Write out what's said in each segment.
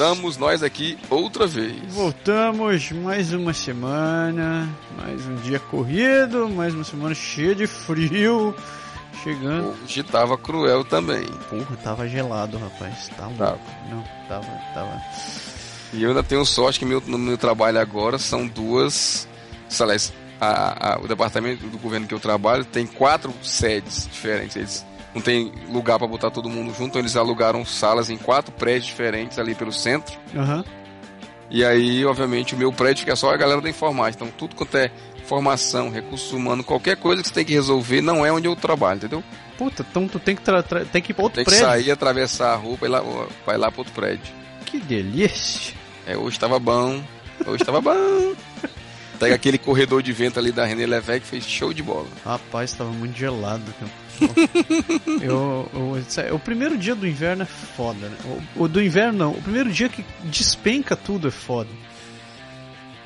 Estamos nós aqui outra vez. Voltamos mais uma semana, mais um dia corrido, mais uma semana cheia de frio. Chegando. Hoje tava cruel também. Porra, tava gelado, rapaz. Tá louco. Tava. Não, tava, tava. E eu ainda tenho sorte que meu, no meu trabalho agora são duas. sei lá, a- a- o departamento do governo que eu trabalho tem quatro sedes diferentes. Eles não tem lugar para botar todo mundo junto, então eles alugaram salas em quatro prédios diferentes ali pelo centro. Aham. E aí, obviamente, o meu prédio fica só a galera da informática. Então, tudo quanto é formação, recursos humanos, qualquer coisa que você tem que resolver, não é onde eu trabalho, entendeu? Puta, então tu tem que, tem que ir pra outro Tem que prédio. sair, atravessar a rua pra ir lá, pra ir lá pro outro prédio. Que delícia. É, hoje tava bom. Hoje tava bom. Pega aquele corredor de vento ali da René Levesque, fez show de bola. Rapaz, tava muito gelado. cara. eu, eu- sério, o primeiro dia do inverno é foda, né? O, o do inverno não, o primeiro dia que despenca tudo é foda.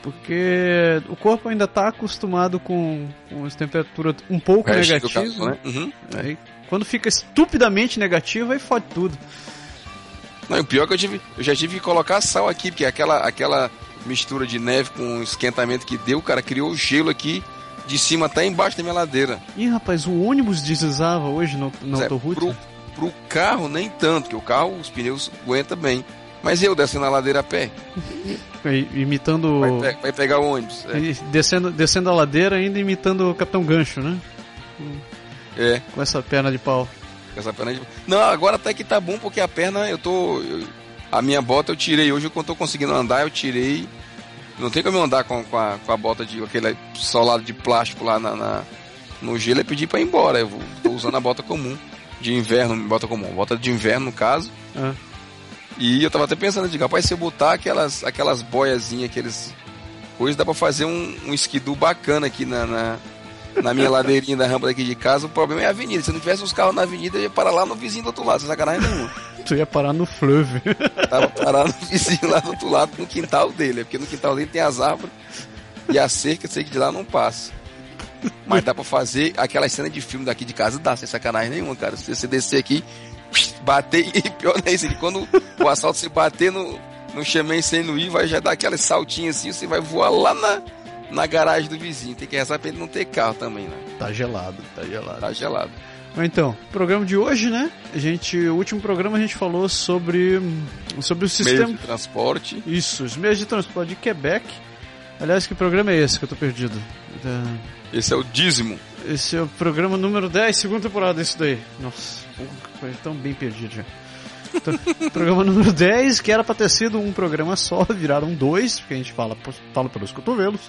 Porque o corpo ainda tá acostumado com, com as temperaturas um pouco negativas. caso, né? Uhum. Aí, quando fica estupidamente negativo, aí fode tudo. Não, o pior é que eu, tive, eu já tive que colocar sal aqui, porque aquela, aquela mistura de neve com esquentamento que deu, cara, criou gelo aqui de cima até embaixo da minha ladeira. Ih, rapaz, o ônibus deslizava hoje no, no é, autoroute. pro, pro carro, nem tanto, que o carro, os pneus aguentam bem. Mas eu descendo a ladeira a pé, Imitando. vai, pe- vai pegar o ônibus. É, Descendo, descendo a ladeira ainda imitando o Capitão Gancho, né? é, Com essa perna de pau. com essa perna de... Não, agora até que tá bom, porque a perna eu tô. eu- a minha bota eu tirei hoje, quando eu tô conseguindo andar, eu tirei. Não tem como eu andar com, com, a, com a bota de aquele solado de plástico lá na, na- no gelo e pedir pra ir embora. Eu vou, tô usando a bota comum. De inverno, bota comum, bota de inverno no caso. Ah. E eu tava até pensando, digo, rapaz, se eu botar aquelas, aquelas boiazinhas, aqueles coisas, dá pra fazer um, um esquidu bacana aqui na, na, na minha ladeirinha da rampa daqui de casa. O problema é a avenida. Se não tivesse os carros na avenida, eu ia parar lá no vizinho do outro lado, sem sacanagem nenhuma. Tu ia parar no fleuve. Tava parado no vizinho lá do outro lado, no quintal dele. é Porque no quintal dele tem as árvores e a cerca, sei que de lá não passa. Mas dá pra fazer aquela cena de filme daqui de casa, dá, sem sacanagem nenhuma, cara. Se você descer aqui, bater, e pior é isso, quando o assalto se bater no, no chamém sem no ir, vai já dar aquela saltinha assim, você vai voar lá na, na garagem do vizinho. Tem que rezar pra ele não ter carro também, né? tá gelado, tá gelado. Tá gelado. Então, programa de hoje, né? A gente, o último programa a gente falou sobre sobre o sistema de transporte. isso, os meios de transporte de Quebec. Aliás, que programa é esse que eu tô perdido? Da- Esse é o dízimo. Esse é o programa número 10, segunda temporada, isso daí. Nossa, foi tão bem perdido já. Então, programa número 10, que era pra ter sido um programa só, viraram dois, porque a gente fala, fala pelos cotovelos.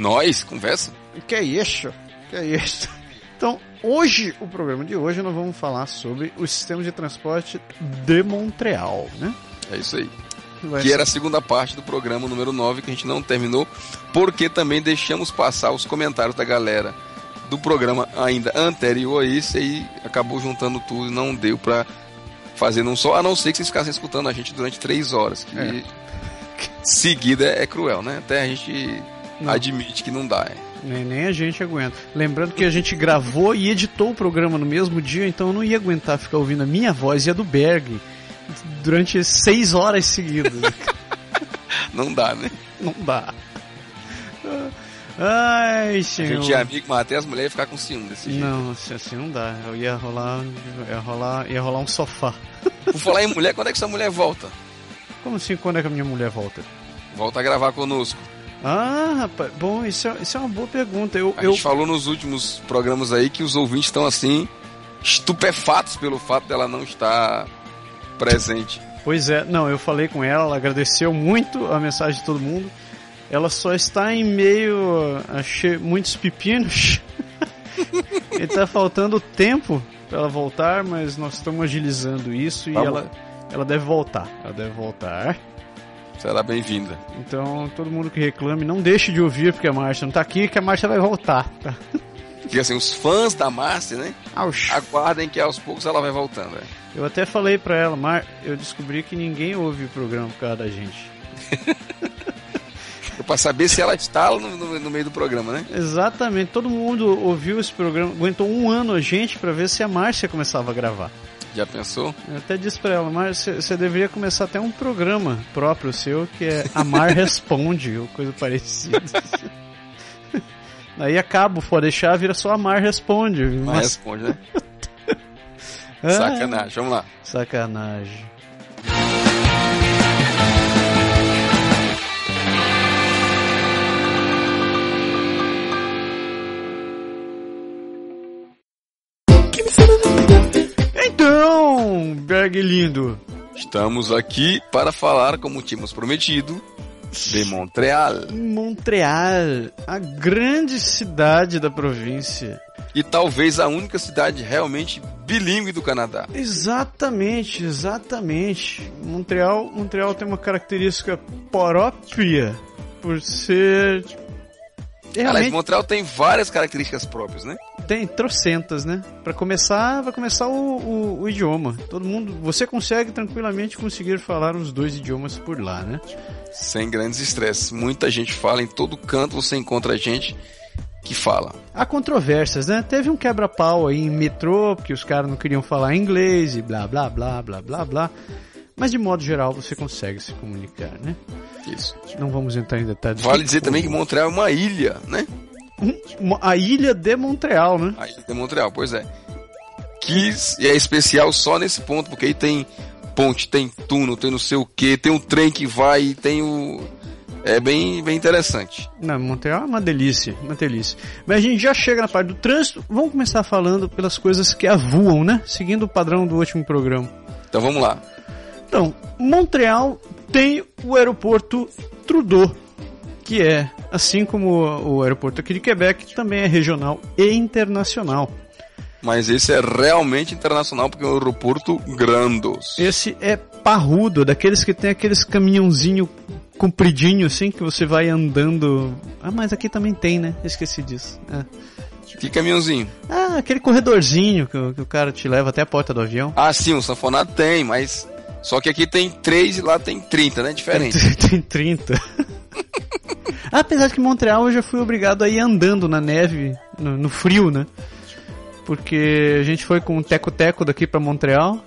Nós, conversa. Que é isso? Que é isso? Então, hoje, o programa de hoje, nós vamos falar sobre o sistema de transporte de Montreal, né? É isso aí. Vai que era a segunda parte do programa número 9 que a gente não terminou, porque também deixamos passar os comentários da galera do programa ainda anterior a isso e acabou juntando tudo e não deu pra fazer num só, a não ser que vocês ficassem escutando a gente durante três horas, que É. seguida é cruel, né? Até a gente Não. admite que não dá. Nem, nem a gente aguenta. Lembrando que a gente gravou e editou o programa no mesmo dia, então eu não ia aguentar ficar ouvindo a minha voz e a do Berg durante seis horas seguidas. Não dá, né? não dá. Ai, A senhor. gente é amigo, mas até as mulheres ficar com ciúme desse jeito. Não, assim, não dá. Eu ia rolar, ia rolar, ia rolar um sofá. Por falar em mulher, quando é que essa mulher volta? Como assim, quando é que a minha mulher volta? Volta a gravar conosco. Ah, rapaz, bom, isso é, isso é uma boa pergunta. Eu, A eu, gente falou nos últimos programas aí que os ouvintes estão assim estupefatos pelo fato dela não estar presente. Pois é, não, eu falei com ela, ela agradeceu muito a mensagem de todo mundo. Ela só está em meio a che- muitos pepinos. e tá faltando tempo para ela voltar, mas nós estamos agilizando isso e Tá bom. ela, ela deve voltar. Ela deve voltar. Será bem-vinda. Então, todo mundo que reclame, não deixe de ouvir porque a Márcia não tá aqui, que a Márcia vai voltar. Tá? Assim, os fãs da Márcia, né? Aush. Aguardem que aos poucos ela vai voltando. né? Eu até falei pra ela, Mar, eu descobri que ninguém ouve o programa por causa da gente. É Pra saber se ela está no, no- no meio do programa, né? Exatamente, todo mundo ouviu esse programa, aguentou um ano a gente pra ver se a Márcia começava a gravar. Já pensou? Eu até disse pra ela, Márcia, você deveria começar até um programa próprio seu, que é Amar Responde, ou coisa parecida. Aí acaba, for deixar, vira só Amar Responde. Mas Mas- responde, né? Ah, Sacanagem. Vamos lá. Sacanagem. Então, Berg lindo, Estamos aqui para falar, como tínhamos prometido, de Montreal. Montreal, a grande cidade da província. E talvez a única cidade realmente bilíngue do Canadá. Exatamente, exatamente. Montreal, Montreal tem uma característica própria por ser Aliás, realmente Montreal tem várias características próprias, né? tem trocentas, né? Para começar, vai começar o, o- o idioma. Todo mundo, você consegue tranquilamente conseguir falar os dois idiomas por lá, né? Sem grandes estresses. Muita gente fala, em todo canto você encontra gente que fala. Há controvérsias, né? Teve um quebra-pau aí em metrô, porque os caras não queriam falar inglês e blá blá blá blá blá blá. Mas de modo geral você consegue se comunicar, né? Isso. Não vamos entrar em detalhes. Vale dizer também que Montreal é uma ilha, né? Uma- a ilha de Montreal, né? A ilha de Montreal, pois é. Que e é especial só nesse ponto, porque aí tem ponte, tem túnel, tem não sei o que, tem um trem que vai, tem o. É bem, bem interessante. Não, Montreal é uma delícia, uma delícia. Mas a gente já chega na parte do trânsito. Vamos começar falando pelas coisas que a voam, né? Seguindo o padrão do último programa. Então vamos lá. Então, Montreal tem o aeroporto Trudeau, que é, assim como o aeroporto aqui de Quebec, também é regional e internacional. Mas esse é realmente internacional porque é um aeroporto grandos. Esse é parrudo, daqueles que tem aqueles caminhãozinho compridinho assim que você vai andando. Ah, mas aqui também tem, né? Esqueci disso. É. Que caminhãozinho? Ah, aquele corredorzinho que, o- que o cara te leva até a porta do avião. Ah, sim, o sanfonado tem, mas. Só que aqui tem 3 e lá tem 30, né? Diferente. Tem 30. Apesar de que em Montreal eu já fui obrigado a ir andando na neve, no, no frio, né? Porque a gente foi com o Teco-Teco daqui pra Montreal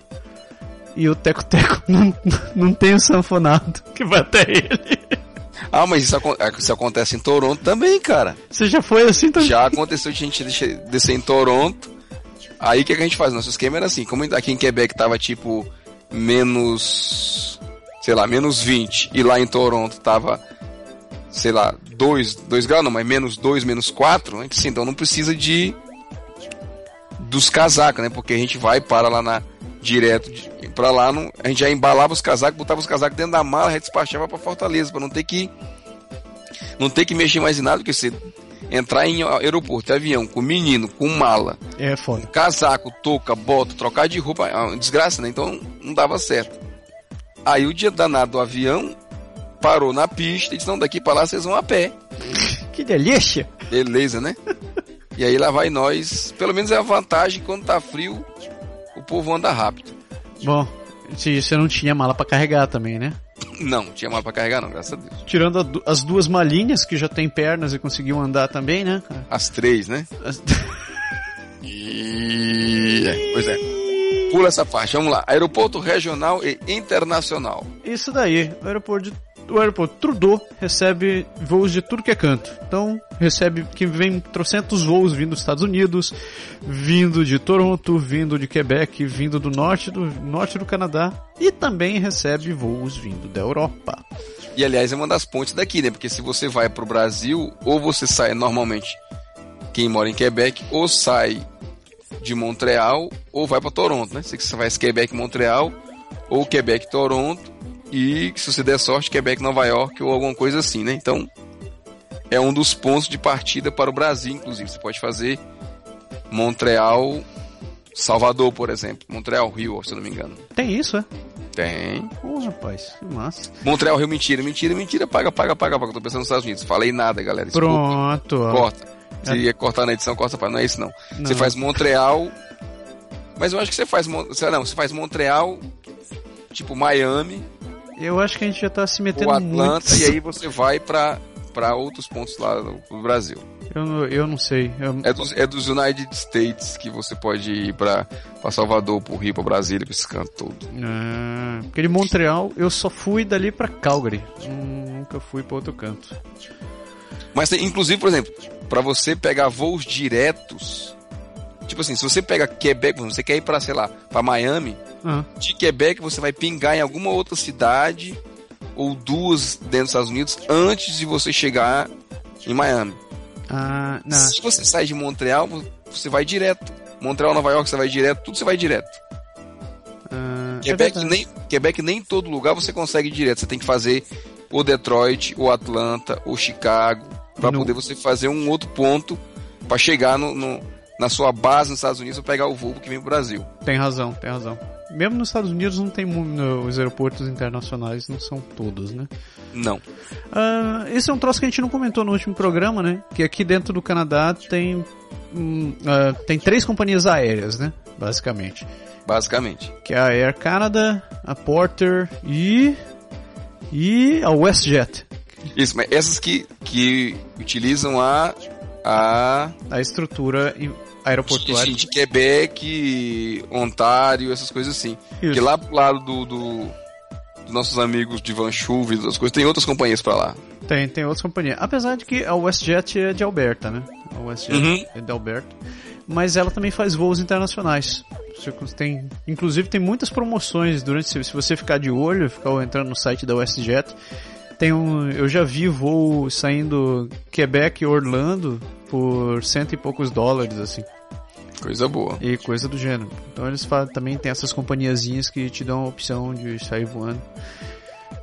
e o Teco-Teco não, não tem o sanfonado que vai até ele. Ah, mas isso, acon- isso acontece em Toronto também, cara. Você já foi assim também? Já aconteceu de a gente descer em Toronto. Aí o que, que a gente faz? Nosso esquema era assim, como aqui em Quebec tava tipo menos. sei lá, menos 20, e lá em Toronto tava, sei lá, 2, 2 graus, não, mas menos 2, menos 4, a gente assim, então não precisa de. dos casacos, né? Porque a gente vai para lá na. direto pra lá, não, a gente já embalava os casacos, botava os casacos dentro da mala, despachava pra Fortaleza, pra não ter que. não ter que mexer mais em nada, porque você entrar em aeroporto, avião, com menino, com mala, É foda. casaco, touca, bota, trocar de roupa, é uma desgraça, né? Então não dava certo. Aí o dia danado do avião parou na pista e disse: Não, daqui pra lá vocês vão a pé. Que delícia! Beleza, né? E aí lá vai nós. Pelo menos é a vantagem quando tá frio, o povo anda rápido. Bom, se você não tinha mala pra carregar também, né? Não, tinha mais pra carregar, não, graças a Deus. Tirando a as duas malinhas que já tem pernas e conseguiam andar também, né? cara? As três, né? As- E... Pois é. Pula essa parte, vamos lá. Aeroporto regional e internacional. Isso daí, o aeroporto, de- o aeroporto Trudeau recebe voos de tudo que é canto. Então, recebe que vem trocentos voos vindo dos Estados Unidos, vindo de Toronto, vindo de Quebec, vindo do norte do norte do Canadá e também recebe voos vindo da Europa. E aliás, é uma das pontes daqui, né? Porque se você vai pro Brasil, ou você sai normalmente, quem mora em Quebec, ou sai de Montreal, ou vai para Toronto, né? Se você vai Quebec Montreal, ou Quebec Toronto e se você der sorte Quebec Nova York ou alguma coisa assim, né? Então é um dos pontos de partida para o Brasil, inclusive. Você pode fazer Montreal, Salvador, por exemplo. Montreal, Rio, se eu não me engano. Tem isso, é? Tem. Ô, rapaz, que massa. Montreal, Rio, mentira, mentira, mentira. Paga, paga, paga, paga. Tô pensando nos Estados Unidos. Falei nada, galera. Desculpa. Pronto. Corta. Se ia cortar na edição, corta para. Não é isso, não. Não. Você faz Montreal. Mas eu acho que você faz. Mon- Não, você faz Montreal, tipo Miami, Eu acho que a gente já tá se metendo ou Atlanta, muito. e aí você vai pra, pra outros pontos lá do Brasil. Eu, não- eu não sei. Eu- É dos, é dos United States que você pode ir pra, pra Salvador, pro Rio, pra Brasília, pra esse canto todo. Ah, porque de Montreal eu só fui dali pra Calgary. Nunca fui pra outro canto. Mas tem, inclusive, por exemplo, pra você pegar voos diretos. Tipo assim, se você pega Quebec, você quer ir pra, sei lá, pra Miami, Ah, de Quebec você vai pingar em alguma outra cidade ou duas dentro dos Estados Unidos antes de você chegar em Miami. Ah, não. Se você sai de Montreal, você vai direto. Montreal, Nova York, você vai direto, tudo você vai direto. Ah, é Quebec, verdade. nem, Quebec nem em todo lugar você consegue ir direto. Você tem que fazer ou Detroit, ou Atlanta, ou Chicago, para poder você fazer um outro ponto para chegar no, no- na sua base nos Estados Unidos ou pegar o voo que vem pro Brasil. Tem razão, tem razão. Mesmo nos Estados Unidos não tem os aeroportos internacionais não são todos, né? Não. Ah, esse é um troço que a gente não comentou no último programa, né? Que aqui dentro do Canadá tem ah, tem três companhias aéreas, né? Basicamente, Basicamente. que é a Air Canada, a Porter e e a WestJet, Isso, mas essas que, que utilizam a, a a estrutura de, aeroportuária. de Quebec, Ontário, essas coisas assim. Isso. Que lá pro lado do, do- dos nossos amigos de Vancouver, das coisas, tem outras companhias para lá. Tem, tem outras companhias. Apesar de que a WestJet é de Alberta, né? A WestJet Uhum. é de Alberta. Mas ela também faz voos internacionais. Tem, inclusive tem muitas promoções durante se você ficar de olho, ficar entrando no site da WestJet. Tem um, eu já vi voo saindo Quebec e Orlando por cento e poucos dólares assim Coisa boa. e coisa do gênero. Então eles fa- também tem essas companhiazinhas que te dão a opção de sair voando.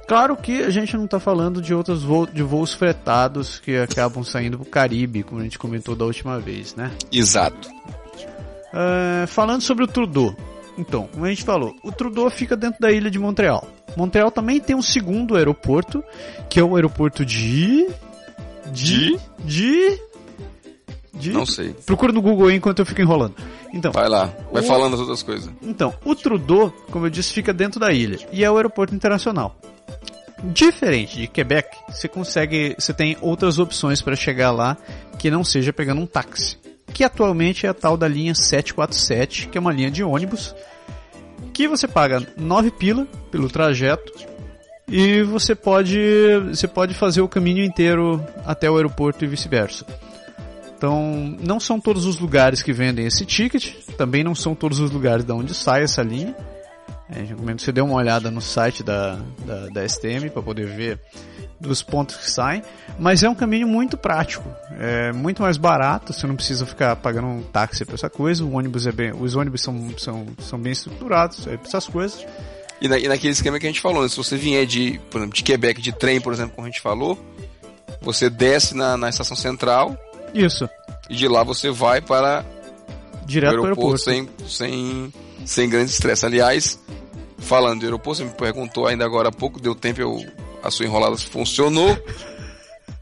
Claro que a gente não está falando de outros voos, de voos fretados que acabam saindo pro Caribe, como a gente comentou da última vez, né? Exato. Ah, falando sobre o Trudeau. Então, como a gente falou, o Trudeau fica dentro da ilha de Montreal. Montreal também tem um segundo aeroporto, que é o aeroporto de... De... De... de... Não sei. Procura no Google aí enquanto eu fico enrolando. Então, Vai lá, vai O- falando as outras coisas. então, o Trudeau, como eu disse, fica dentro da ilha e é o aeroporto internacional. Diferente de Quebec, você consegue, você tem outras opções para chegar lá que não seja pegando um táxi, que atualmente é a tal da linha 747, que é uma linha de ônibus que você paga 9 pila pelo trajeto e você pode, você pode fazer o caminho inteiro até o aeroporto e vice-versa. Então, não são todos os lugares que vendem esse ticket, também não são todos os lugares de onde sai essa linha. É, recomendo que você dê uma olhada no site da, da, da STM para poder ver dos pontos que saem, mas é um caminho muito prático, é muito mais barato, você não precisa ficar pagando um táxi para essa coisa, o ônibus é bem, os ônibus são, são, são bem estruturados é, para essas coisas. E, na- e naquele esquema que a gente falou, né? se você vier de, por exemplo, de Quebec de trem, por exemplo, como a gente falou, você desce na, na estação central Isso, e de lá você vai para direto o para o aeroporto, aeroporto. sem, sem, sem grande estresse. Aliás, falando de aeroporto, você me perguntou ainda agora há pouco, deu tempo, eu, a sua enrolada funcionou.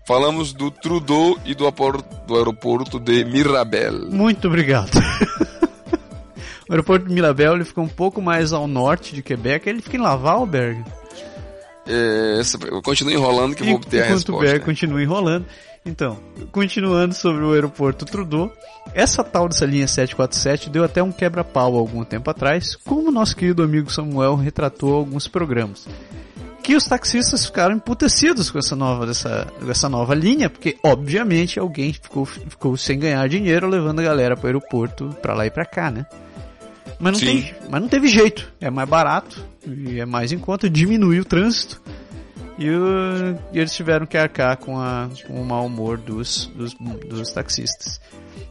Falamos do Trudeau e do, aeroporto de Mirabel. Muito obrigado. o aeroporto de Mirabel ele fica um pouco mais ao norte de Quebec, ele fica em Lavalberg. É, eu continuo enrolando que eu vou obter a resposta. Berg continua enrolando. Então, continuando sobre o aeroporto Trudeau, essa tal dessa linha 747 deu até um quebra-pau algum tempo atrás, como nosso querido amigo Samuel retratou alguns programas. Que os taxistas ficaram emputecidos com essa nova, dessa, dessa nova linha, porque obviamente alguém ficou, ficou sem ganhar dinheiro levando a galera para o aeroporto pra lá e pra cá, né? Mas não, Sim. tem, mas não teve jeito. É mais barato e é mais em conta, diminui o trânsito. E, o- e eles tiveram que arcar com, a, com o mau humor dos, dos, dos taxistas.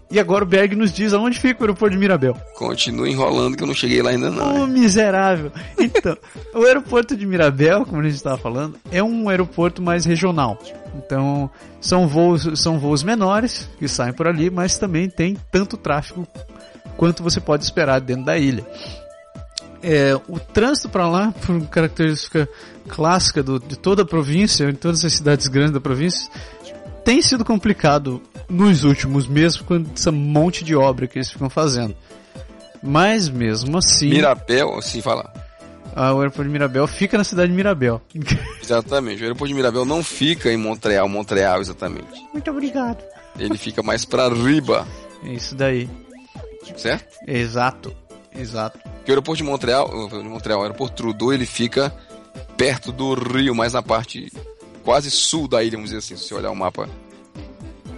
E agora o Berg nos diz aonde fica o aeroporto de Mirabel. Continua enrolando que eu não cheguei lá ainda não. Ô, hein? miserável. Então, o aeroporto de Mirabel, como a gente estava falando, é um aeroporto mais regional. Então, são voos, são voos menores que saem por ali, mas também tem tanto tráfego quanto você pode esperar dentro da ilha. É, o trânsito para lá, por característica clássica do, de toda a província, em todas as cidades grandes da província, tem sido complicado nos últimos meses com esse monte de obra que eles ficam fazendo. Mas mesmo assim, Mirabel, assim fala. a- o aeroporto de Mirabel fica na cidade de Mirabel. Exatamente. O aeroporto de Mirabel não fica em Montreal, Montreal exatamente. Muito obrigado. Ele fica mais pra riba, É isso daí. certo? Exato. Exato. Porque o aeroporto de Montreal, o de Montreal, o aeroporto Trudeau, ele fica perto do rio, mais na parte quase sul da ilha, vamos dizer assim, se você olhar o mapa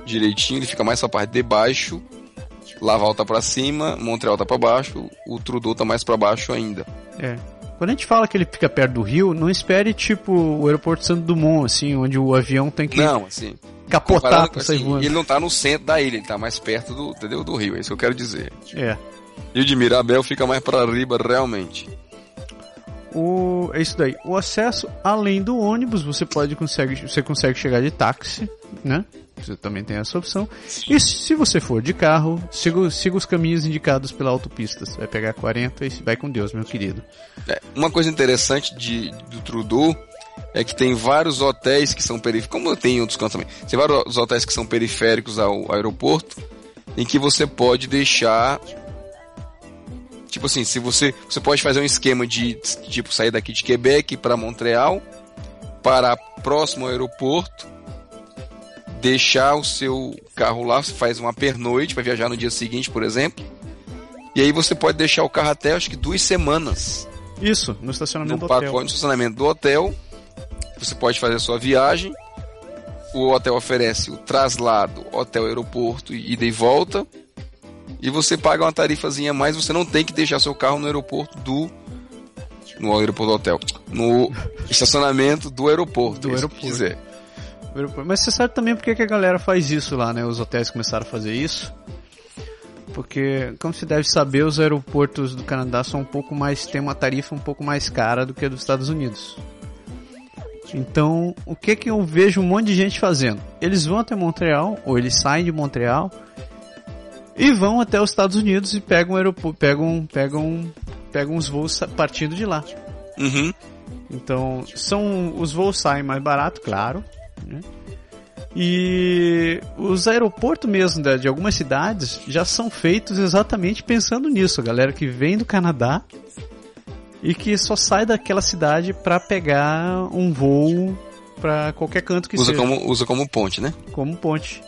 direitinho, ele fica mais pra parte de baixo, Laval tá pra cima, Montreal tá pra baixo, o Trudeau tá mais pra baixo ainda. É. Quando a gente fala que ele fica perto do rio, não espere tipo o aeroporto Santo Dumont, assim, onde o avião tem que Não, assim, capotar pra sair assim, voando. ele não tá no centro da ilha, ele tá mais perto do, entendeu, do rio, é isso que eu quero dizer. É. E o de Mirabel fica mais pra riba realmente. O, é isso daí. O acesso além do ônibus, você pode consegue, você consegue chegar de táxi, né? Você também tem essa opção. E se você for de carro, siga, siga os caminhos indicados pela autopista. Você vai pegar 40 e vai com Deus, meu querido. É, uma coisa interessante de, do Trudeau é que tem vários hotéis que são periféricos, como tem em outros cantos também, tem vários hotéis que são periféricos ao aeroporto, em que você pode deixar. Tipo assim, se você. Você pode fazer um esquema de tipo sair daqui de Quebec para Montreal, para próximo ao aeroporto, deixar o seu carro lá, você faz uma pernoite, vai viajar no dia seguinte, por exemplo. E aí você pode deixar o carro até acho que duas semanas Isso, no estacionamento no do hotel. de estacionamento do hotel. Você pode fazer a sua viagem. O hotel oferece o traslado, hotel, aeroporto, ida e volta. E você paga uma tarifazinha a mais, você não tem que deixar seu carro no aeroporto do. No aeroporto do hotel. No estacionamento do aeroporto. Do é aeroporto. quiser. Mas você sabe também porque que a galera faz isso lá, né? Os hotéis começaram a fazer isso. Porque, como se deve saber, os aeroportos do Canadá são um pouco mais. têm uma tarifa um pouco mais cara do que a dos Estados Unidos. Então, o que que eu vejo um monte de gente fazendo? Eles vão até Montreal, ou eles saem de Montreal e vão até os Estados Unidos e pegam pegam, pegam, pegam os voos partindo de lá. Uhum. Então, são os voos saem mais barato, claro. né? E os aeroportos mesmo né, de algumas cidades já são feitos exatamente pensando nisso. A galera que vem do Canadá e que só sai daquela cidade para pegar um voo para qualquer canto que Usa seja, como, usa como ponte, né? como ponte.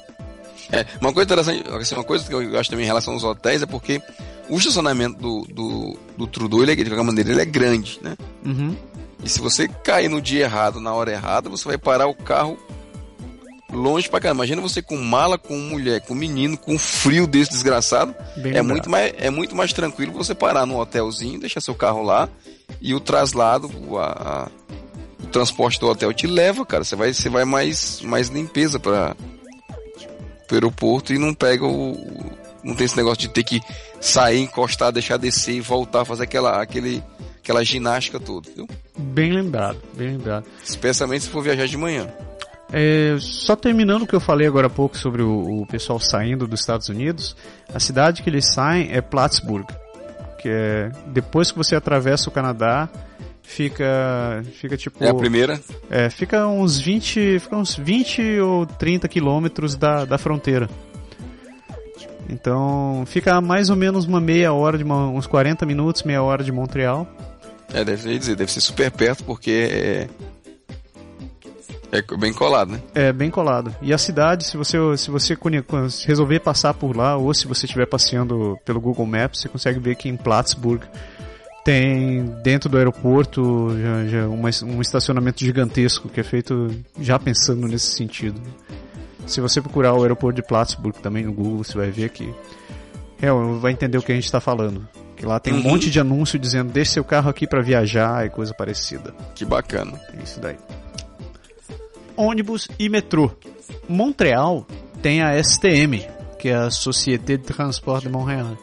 É, uma coisa interessante, assim, uma coisa que eu acho também em relação aos hotéis é porque o estacionamento do, do, do Trudeau, ele é, de qualquer maneira, ele é grande, né? Uhum. E se você cair no dia errado, na hora errada, você vai parar o carro longe pra caramba. Imagina você com mala, com mulher, com menino, com frio desse desgraçado. Bem É muito, mais, é muito mais tranquilo você parar num hotelzinho, deixar seu carro lá e o traslado, o, a- a- o transporte do hotel te leva, cara. Você vai, você vai mais, mais limpeza para o aeroporto e não pega o. o- Não tem esse negócio de ter que sair, encostar, deixar descer e voltar, fazer aquela, aquele, aquela ginástica toda, viu? Bem lembrado, bem lembrado. Especialmente se for viajar de manhã. É, só terminando o que eu falei agora há pouco sobre o, o pessoal saindo dos Estados Unidos, a cidade que eles saem é Plattsburgh, que é depois que você atravessa o Canadá, fica fica tipo É a primeira. é, fica uns 20, fica uns 20 ou 30 quilômetros da, da fronteira. Então, fica a mais ou menos uma meia hora de uma- uns 40 minutos, meia hora de Montreal. É, deve dizer, deve ser super perto porque é. É bem colado, né? É bem colado. E a cidade, se você se você resolver passar por lá ou se você estiver passeando pelo Google Maps, você consegue ver que em Plattsburgh tem dentro do aeroporto já, já uma- um estacionamento gigantesco que é feito já pensando nesse sentido. Se você procurar o aeroporto de Plattsburgh também no Google, você vai ver que é, vai entender o que a gente está falando. Que lá tem um Uhum. monte de anúncio dizendo deixe seu carro aqui para viajar e coisa parecida. Que bacana. É Isso daí. Ônibus e metrô. Montreal tem a STM, que é a Société de Transport de Montréal.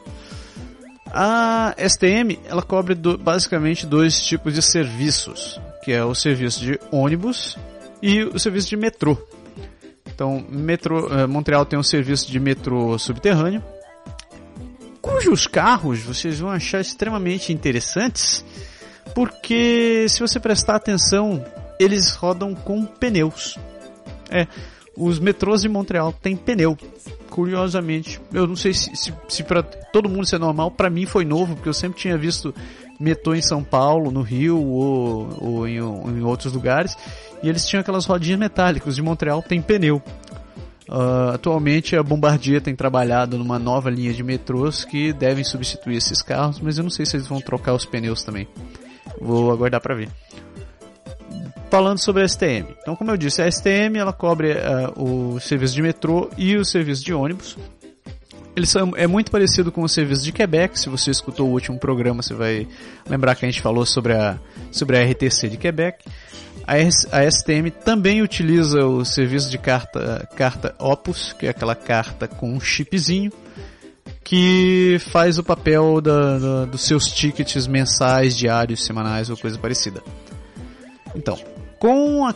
A STM ela cobre do, basicamente dois tipos de serviços, que é o serviço de ônibus e o serviço de metrô. Então, metrô, eh, Montreal tem um serviço de metrô subterrâneo, cujos carros vocês vão achar extremamente interessantes, porque se você prestar atenção, eles rodam com pneus. É, os metrôs de Montreal têm pneu. Curiosamente, eu não sei se, se, se para todo mundo isso é normal, para mim foi novo, porque eu sempre tinha visto metrô em São Paulo, no Rio ou, ou em, em, outros lugares, e eles tinham aquelas rodinhas metálicas. De Montreal tem pneu. Uh, atualmente a Bombardier tem trabalhado numa nova linha de metrôs que devem substituir esses carros, mas eu não sei se eles vão trocar os pneus também. Vou aguardar para ver falando sobre a STM. Então, como eu disse, a STM ela cobre uh, o serviço de metrô e o serviço de ônibus. São, é muito parecido com o serviço de Quebec. Se você escutou o último programa, você vai lembrar que a gente falou sobre a, sobre a RTC de Quebec. A, a STM também utiliza o serviço de carta, carta Opus, que é aquela carta com um chipzinho, que faz o papel da, da, dos seus tickets mensais, diários, semanais ou coisa parecida. Então, com a,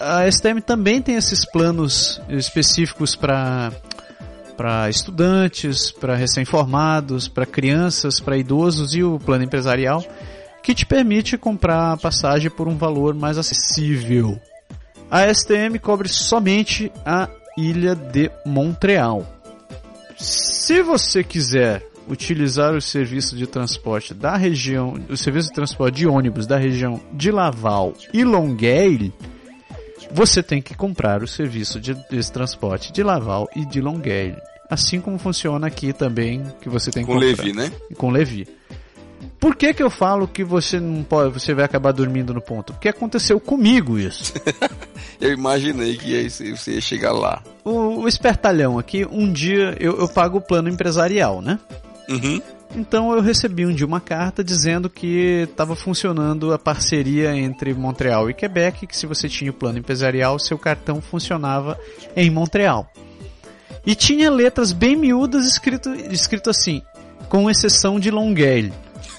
a STM também tem esses planos específicos para para estudantes, para recém-formados, para crianças, para idosos e o plano empresarial, que te permite comprar a passagem por um valor mais acessível. A STM cobre somente a ilha de Montreal. Se você quiser utilizar o serviço de transporte da região, o serviço de transporte de ônibus da região de Laval e Longueuil, você tem que comprar o serviço de, de transporte de Laval e de Longueuil. Assim como funciona aqui também, que você tem que Com comprar. Levi, né? Com Levi. Por que, que eu falo que você não pode, você vai acabar dormindo no ponto? Porque aconteceu comigo isso. eu imaginei que você ia chegar lá. O, o espertalhão aqui, um dia eu, eu pago o plano empresarial, né? Uhum. Então eu recebi um dia uma carta dizendo que estava funcionando a parceria entre Montreal e Quebec, que se você tinha o plano empresarial, seu cartão funcionava em Montreal. E tinha letras bem miúdas escrito, escrito assim, com exceção de Longueuil.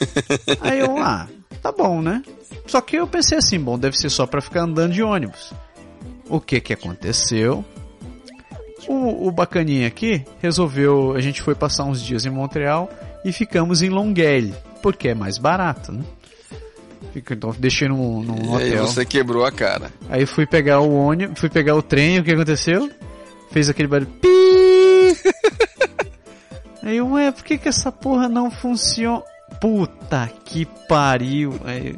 Aí eu, ah, tá bom, né? Só que eu pensei assim, bom, deve ser só para ficar andando de ônibus. O que que aconteceu? O, o bacaninha aqui resolveu, a gente foi passar uns dias em Montreal e ficamos em Longueuil, porque é mais barato, né? Então deixei num, num e hotel. Aí você quebrou a cara. Aí fui pegar o ônibus, fui pegar o trem, o que aconteceu? Fez aquele barulho. Pi! aí eu, ué, por que que essa porra não funciona? Puta que pariu. Aí,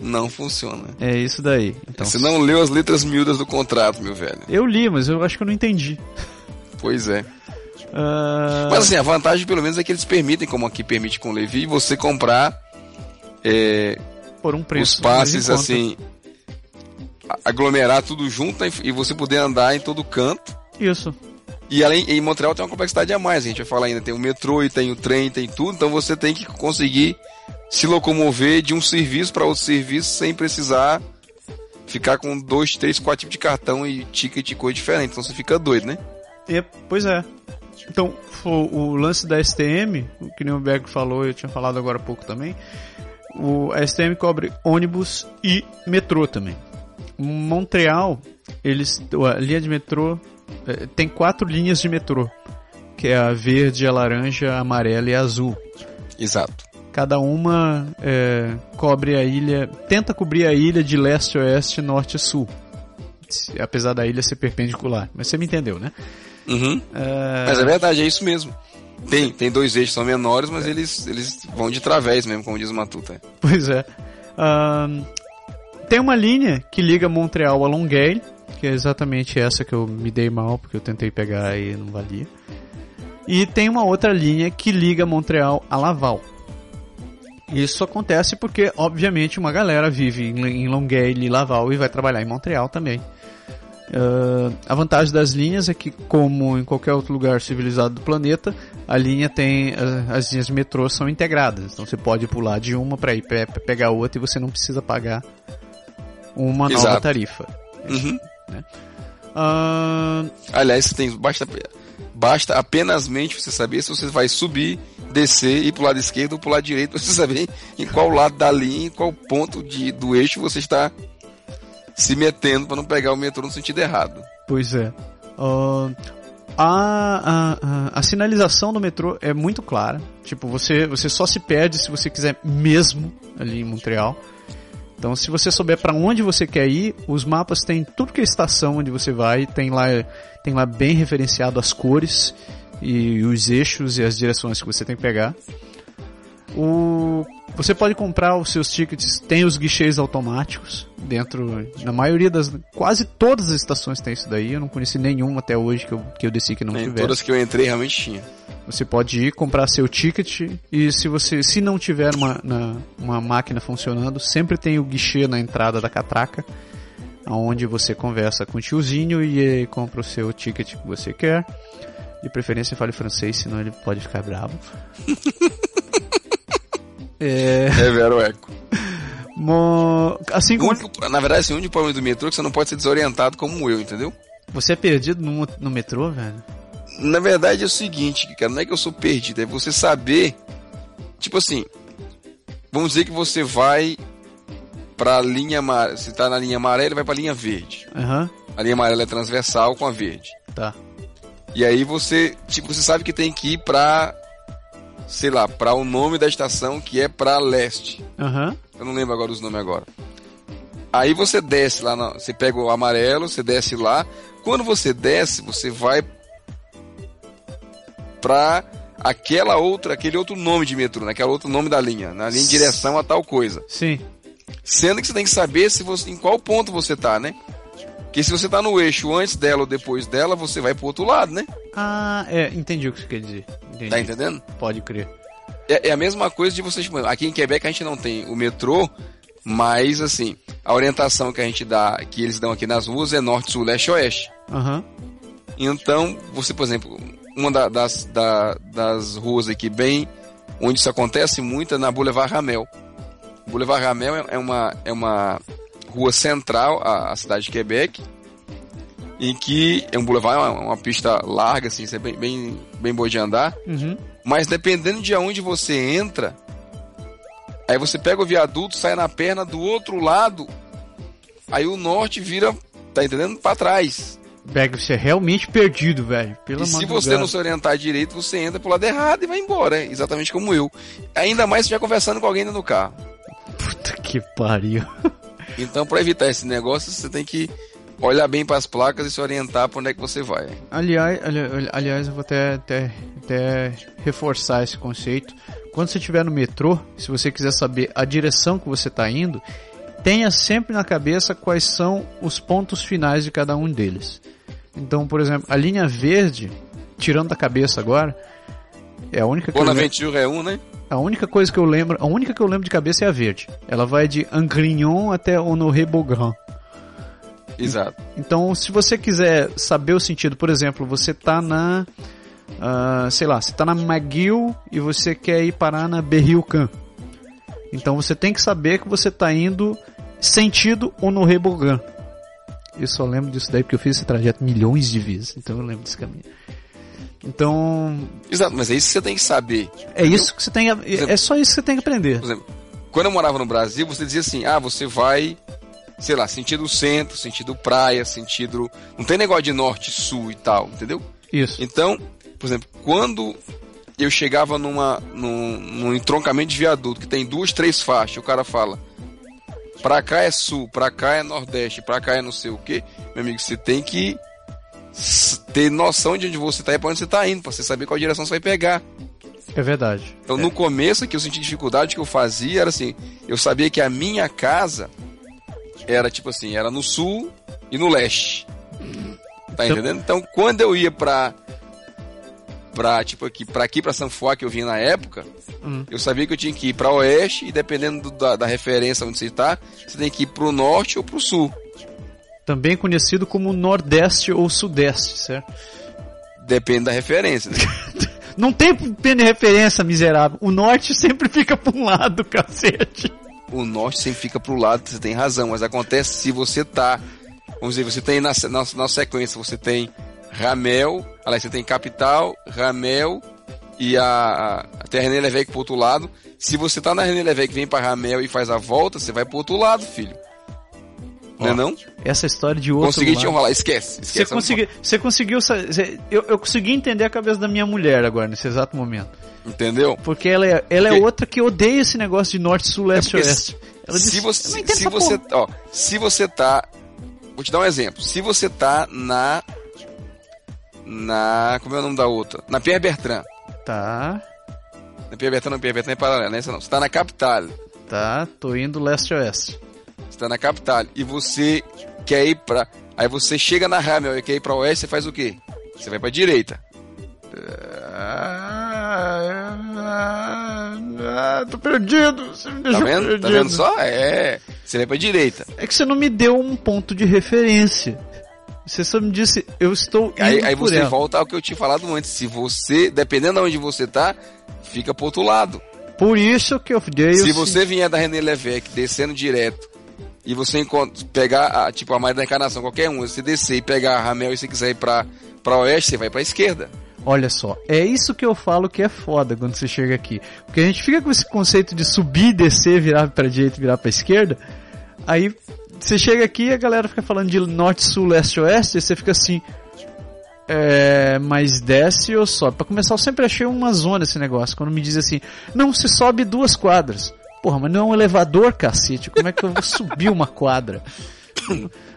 não funciona. é isso daí. Então, Você não leu as letras miúdas do contrato, meu velho. eu li, mas eu acho que eu não entendi. Pois é. Ah, Mas assim, a vantagem pelo menos é que eles permitem, como aqui permite com o Levi, você comprar é, por um preço. os passes assim, aglomerar tudo junto e- e você poder andar em todo canto. Isso. E além, em Montreal tem uma complexidade a mais, a gente vai falar ainda, tem o metrô e tem o trem, tem tudo, então você tem que conseguir se locomover de um serviço para outro serviço sem precisar ficar com dois, três, quatro tipos de cartão e ticket e coisa diferente, então você fica doido, né? E, pois é. Então, o, lance da STM, o que o Berg falou, eu tinha falado agora há pouco também, o, a STM cobre ônibus e metrô também. Montreal, eles, a linha de metrô, eh, tem quatro linhas de metrô, que é a verde, a laranja, a amarela e a azul. Exato. Cada uma eh, cobre a ilha, tenta cobrir a ilha de leste a oeste, norte a sul. Apesar da ilha ser perpendicular. Mas você me entendeu, né? Uhum. Eh, Mas é verdade, é isso mesmo. Tem, tem dois eixos, são menores, mas eles, eles vão de través mesmo, como diz o Matuta. Pois é. Tem uma linha que liga Montreal a Longueuil, que é exatamente essa que eu me dei mal, porque eu tentei pegar e não valia. E tem uma outra linha que liga Montreal a Laval. Isso acontece porque, obviamente, uma galera vive em Longueuil e Laval e vai trabalhar em Montreal também. Ah, a vantagem das linhas é que, como em qualquer outro lugar civilizado do planeta, a linha tem ah, as linhas de metrô são integradas. Então você pode pular de uma para ir pe- pegar outra e você não precisa pagar uma nova Exato. tarifa. Uhum. Ah, Aliás, tem basta Basta apenas mente você saber se você vai subir, descer, ir pro lado esquerdo ou pro lado direito, você saber em qual lado da linha, em qual ponto de, do eixo você está se metendo para não pegar o metrô no sentido errado. Pois é. Uh, a, a, a, sinalização do metrô é muito clara. Tipo, você, você só se perde se você quiser mesmo ali em Montreal. Então, se você souber para onde você quer ir, os mapas têm tudo que é estação onde você vai, tem lá, tem lá bem referenciado as cores e os eixos e as direções que você tem que pegar. O, você pode comprar os seus tickets, tem os guichês automáticos dentro, na maioria das, quase todas as estações tem isso daí, eu não conheci nenhuma até hoje que eu, que eu desci que não Nem tivesse. todas que eu entrei realmente tinha. Você pode ir comprar seu ticket e se você, se não tiver uma, na, uma máquina funcionando, sempre tem o guichê na entrada da catraca, onde você conversa com o tiozinho e compra o seu ticket que você quer. De preferência fale francês, senão ele pode ficar bravo. é... é vero eco. Mo... Assim como... Único, na verdade, assim, o único problema do metrô é que você não pode ser desorientado como eu, entendeu? Você é perdido no, no metrô, velho? Na verdade é o seguinte, cara, não é que eu sou perdido, é você saber. Tipo assim, vamos dizer que você vai pra linha amarela. Você tá na linha amarela, vai pra linha verde. Uhum. A linha amarela é transversal com a verde. Tá. E aí você, tipo, você sabe que tem que ir pra, sei lá, pra o nome da estação que é pra leste. Uhum. Eu não lembro agora os nomes agora. Aí você desce lá, na, você pega o amarelo, você desce lá. Quando você desce, você vai pra aquela outra, aquele outro nome de metrô, naquele né? outro nome da linha, na linha em direção a tal coisa. Sim. Sendo que você tem que saber se você, em qual ponto você tá, né? Porque se você tá no eixo antes dela ou depois dela, você vai pro outro lado, né? Ah, é, entendi o que você quer dizer. Entendi. Tá entendendo? Pode crer. É, é, a mesma coisa de vocês. Aqui em Quebec a gente não tem o metrô, mas assim, a orientação que a gente dá, que eles dão aqui nas ruas é norte, sul, leste, oeste. Uhum. Então, você, por exemplo, uma da, das, da, das ruas aqui bem, onde isso acontece muito é na Boulevard Ramel. Boulevard Ramel é, é uma, é uma rua central à, à cidade de Quebec, em que é um boulevard, uma, uma pista larga, assim, é bem, bem, bem boa de andar. Uhum. Mas dependendo de onde você entra, aí você pega o viaduto, sai na perna do outro lado, aí o norte vira, tá entendendo? Para trás. Pega você é realmente perdido, velho. e se você não se orientar direito, você entra pro lado errado e vai embora, é exatamente como eu. Ainda mais se já conversando com alguém no carro. Puta que pariu. Então, para evitar esse negócio, você tem que olhar bem para as placas e se orientar para onde é que você vai. Aliás, ali, aliás eu vou até, até, até reforçar esse conceito. Quando você estiver no metrô, se você quiser saber a direção que você está indo, tenha sempre na cabeça quais são os pontos finais de cada um deles. Então, por exemplo, a linha verde, tirando da cabeça agora, é a única que Bonaventure é um, né? A única coisa que eu lembro, a única que eu lembro de cabeça é a verde. Ela vai de Angrignon até Honoré Beaugrand. Exato. Então, se você quiser saber o sentido, por exemplo, você tá na, uh, sei lá, você tá na McGill e você quer ir parar na Berrilcan. Então você tem que saber que você tá indo sentido Honoré Beaugrand. Eu só lembro disso daí porque eu fiz esse trajeto milhões de vezes, então eu lembro desse caminho. Então. Exato, mas é isso que você tem que saber. É isso que você tem que, É só isso que você tem que aprender. Por exemplo, quando eu morava no Brasil, você dizia assim: ah, você vai, sei lá, sentido centro, sentido praia, sentido. Não tem negócio de norte, sul e tal, entendeu? Isso. Então, por exemplo, quando eu chegava numa, num, num entroncamento de viaduto que tem duas, três faixas, o cara fala. Pra cá é sul, pra cá é nordeste, pra cá é não sei o que. Meu amigo, você tem que ter noção de onde você está e para onde você está indo, para você saber qual direção você vai pegar. É verdade. Então, é. no começo que eu senti dificuldade, que eu fazia era assim: eu sabia que a minha casa era tipo assim, era no sul e no leste. Tá entendendo? Então, quando eu ia pra. Pra, tipo, aqui, pra aqui, pra Sanfoá, que eu vinha na época, hum. eu sabia que eu tinha que ir pra oeste, e dependendo do, da, da referência onde você está, você tem que ir pro norte ou pro sul também conhecido como Nordeste ou Sudeste, certo? Depende da referência. Né? Não tem pena de referência, miserável. O norte sempre fica para um lado, cacete. O norte sempre fica para o lado, você tem razão, mas acontece se você tá, vamos dizer, você tem na, na, na sequência, você tem Ramel, Aliás, você tem Capital, Ramel e a, a tem a René Levesque pro outro lado. Se você tá na René Levesque vem pra Ramel e faz a volta, você vai pro outro lado, filho. Não é não? Essa história de outro Consegui te lado. enrolar, esquece. Você, esquece consegui, você conseguiu. você- Eu, eu consegui entender a cabeça da minha mulher agora, nesse exato momento. Entendeu? Porque ela é, ela é Porque- outra que odeia esse negócio de norte, sul, leste, porque oeste. Ela se disse, "Eu não você, se você, porra." ó, se você tá, vou te dar um exemplo. Se você tá na, na, como é o nome da outra? Na Pierre Bertrand. Tá, Na Pierre Bertrand, não, Pierre Bertrand é paralela, não é essa não. Você tá na capital. tá, tô indo leste, oeste. Você tá na capital e você quer ir pra, aí você chega na Ramel e quer ir pra oeste, você faz o quê? Você vai pra direita. Ah, tô perdido, você me Tá deixou vendo? perdido. Tá vendo só? É. Você vai pra direita. É que você não me deu um ponto de referência. Você só me disse, eu estou indo Aí, aí você ela. volta ao que eu tinha falado antes. Se você, dependendo de onde você tá, fica pro outro lado. Por isso que eu dei Se você vier da René Levesque descendo direto e você encontra, pegar a, tipo a Maria da Encarnação, qualquer um, você descer e pegar a Ramel e você quiser ir pra, pra oeste, você vai pra esquerda. Olha só, é isso que eu falo que é foda quando você chega aqui. Porque a gente fica com esse conceito de subir, descer, virar pra direita, virar pra esquerda. Aí você chega aqui e a galera fica falando de norte, sul, leste, oeste, e você fica assim. É, mas desce ou sobe? Pra começar, eu sempre achei uma zona esse negócio. Quando me diz assim, não, você sobe duas quadras. Porra, mas não é um elevador, cacete. Como é que eu vou subir uma quadra?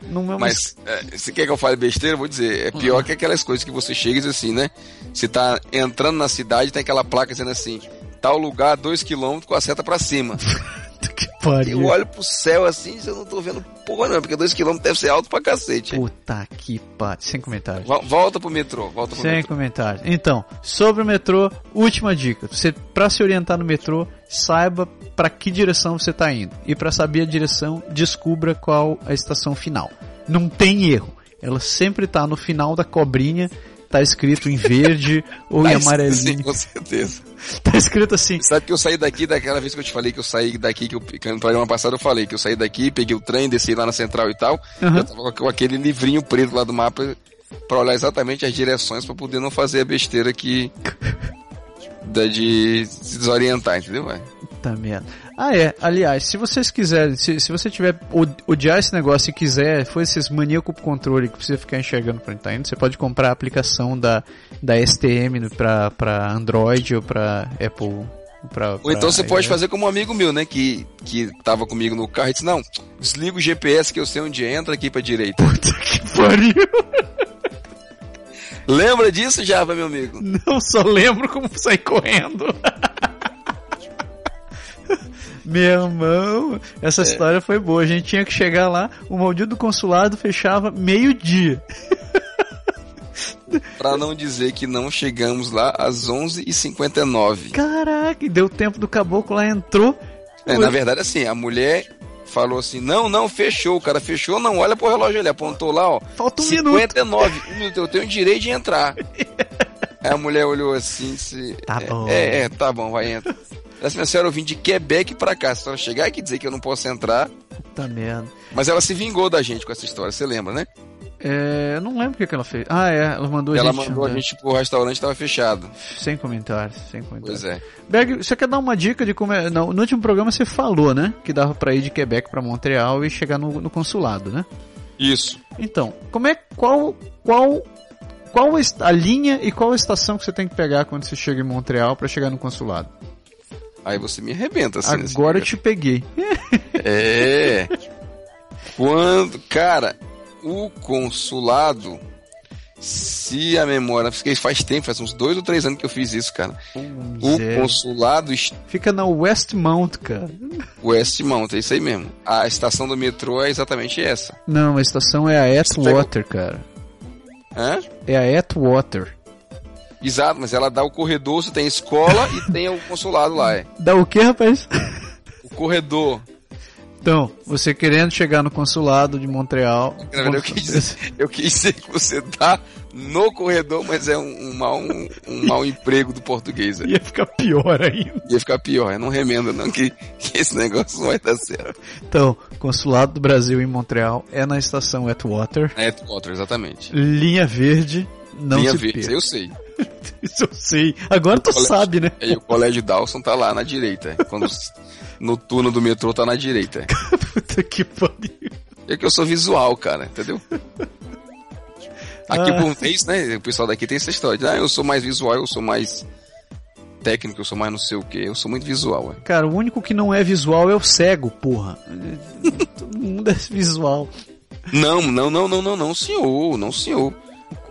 Não é uma Mas é, se quer que eu fale besteira, eu vou dizer, é pior que aquelas coisas que você chega e diz assim, né? Você tá entrando na cidade, tem aquela placa dizendo assim, tal lugar, 2km com a seta pra cima. pariu. Eu olho pro céu assim, eu não tô vendo porra não, porque 2km deve ser alto pra cacete. Puta que pariu. Sem comentários. Vol- Volta pro metrô, volta pro Sem metrô. comentários. Então, sobre o metrô, última dica. Você, para se orientar no metrô, saiba para que direção você está indo. E para saber a direção, descubra qual a estação final. Não tem erro. Ela sempre tá no final da cobrinha, tá escrito em verde ou em Sim, amarelinho. com certeza. Tá escrito assim. Sabe que eu saí daqui daquela vez que eu te falei que eu saí daqui, que, eu, que no programa passado eu falei que eu saí daqui, peguei o trem, desci lá na central e tal. Aham. Eu tava com aquele livrinho preto lá do mapa pra olhar exatamente as direções pra poder não fazer a besteira que. da de se desorientar, entendeu? Puta merda. Ah, é. Aliás, se vocês quiserem, se, se você tiver od- odiar esse negócio e quiser, for esses maníaco pro controle que precisa ficar enxergando pra tá indo, você pode comprar a aplicação da, da STM pra, pra Android ou pra Apple. Pra, Ou pra então você pode fazer como um amigo meu, né? Que, que tava comigo no carro e disse, não, desliga o GPS que eu sei onde entra aqui pra direita. Puta que pariu! Lembra disso, Java, meu amigo? Não só lembro como sair correndo. Meu irmão, essa É. história foi boa. A gente tinha que chegar lá, o maldito do consulado fechava meio-dia. Pra não dizer que não chegamos lá às 11h59. Caraca, e deu tempo do caboclo lá, entrou. É, na verdade, assim, a mulher falou assim, não, não, fechou, o cara fechou, não, olha pro relógio, ele apontou lá, ó, Falta um minuto. 59, um minuto, eu tenho direito de entrar. Aí a mulher olhou assim, se... Tá é, bom. É, é, tá bom, vai, entra. Essa minha senhora, eu vim de Quebec pra cá, se ela chegar aqui e dizer que eu não posso entrar, Puta merda. mas ela se vingou da gente com essa história, você lembra, né? É, eu não lembro o que, que ela fez. Ah, é, ela mandou ela a gente. mandou a gente pro restaurante, tava fechado. Sem comentários, sem comentários. Pois é. Berg, você quer dar uma dica de como é. Não, no último programa você falou, né? Que dava pra ir de Quebec pra Montreal e chegar no, no consulado, né? Isso. Então, como é. Qual. Qual. Qual a linha e qual a estação que você tem que pegar quando você chega em Montreal pra chegar no consulado? Aí você me arrebenta, assim. nesse Agora eu negócio. te peguei. É. Quando, cara, o consulado, se a memória, porque faz tempo, faz uns dois ou três anos que eu fiz isso, cara. O Zé. consulado Fica na Westmount, cara. Westmount, é isso aí mesmo. A estação do metrô é exatamente essa. Não, a estação é a Atwater, cara. Hã? É a Atwater. Exato, mas ela dá o corredor, você tem a escola e tem o consulado lá, é. Dá o que, rapaz? O corredor. Então, você querendo chegar no consulado de Montreal. Eu quis dizer, eu quis dizer que você tá no corredor, mas é um, um mau, um, um mau emprego do português. é. Ia ficar pior ainda. Ia ficar pior, não remenda não, que, que esse negócio não vai dar certo. Então, consulado do Brasil em Montreal é na estação Atwater. É, Potter, exatamente. Linha verde. Não Tem a se ver, perca. aí eu sei. Isso eu sei. Agora tu colégio- sabe, né? Aí o colégio Dawson tá lá na direita. Quando no turno do metrô tá na direita. Puta que pariu. É que eu sou visual, cara, entendeu? Aqui Ah. por vez, né? O pessoal daqui tem essa história. De, ah, eu sou mais visual, eu sou mais técnico, eu sou mais não sei o que. Eu sou muito visual, ué. Cara, o único que não é visual é o cego, porra. Todo mundo é visual. Não, não, não, não, não, não, senhor, não, senhor.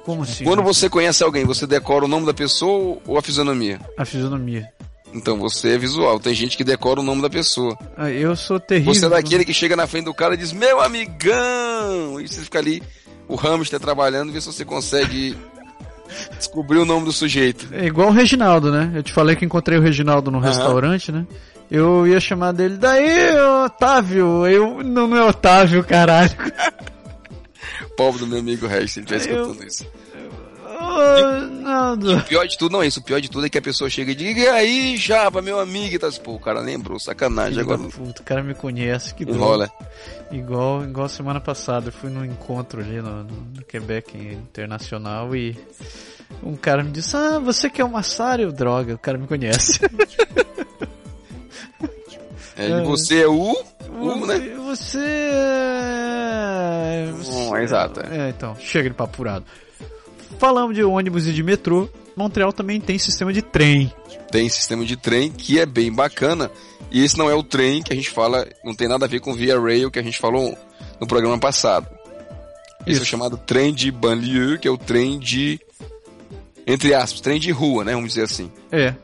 Como assim? Quando você conhece alguém, você decora o nome da pessoa ou a fisionomia? A fisionomia. Então você é visual. Tem gente que decora o nome da pessoa. Ah, Eu sou terrível. Você é daquele que chega na frente do cara e diz, meu amigão! E você fica ali, o hamster trabalhando, vê se você consegue descobrir o nome do sujeito. É igual o Reginaldo, né? Eu te falei que encontrei o Reginaldo no Aham. restaurante, né? Eu ia chamar dele, daí, Otávio. Eu, não, não é Otávio, caralho. Pobre do meu amigo Regis, se ele estiver escutando isso. Ô, Nando. O pior de tudo não é isso. O pior de tudo é que a pessoa chega e diz, e aí, Japa, meu amigo, e tá assim, pô, o cara lembrou, sacanagem, Filho agora puta, o cara me conhece, que não droga. rola. Igual, igual semana passada, eu fui num encontro ali no, no- Quebec Internacional e um cara me disse, ah, você que é o Massário? Droga, o cara me conhece. É, você é o... o, né? Você é... Hum, exato, É, então, chega de papo furado. Falamos de ônibus e de metrô. Montreal também tem sistema de trem. Tem sistema de trem que é bem bacana. E esse não é o trem que a gente fala, não tem nada a ver com Via Rail que a gente falou no programa passado. Esse é o Isso. chamado trem de banlieue, que é o trem de, entre aspas, trem de rua, né? Vamos dizer assim. É.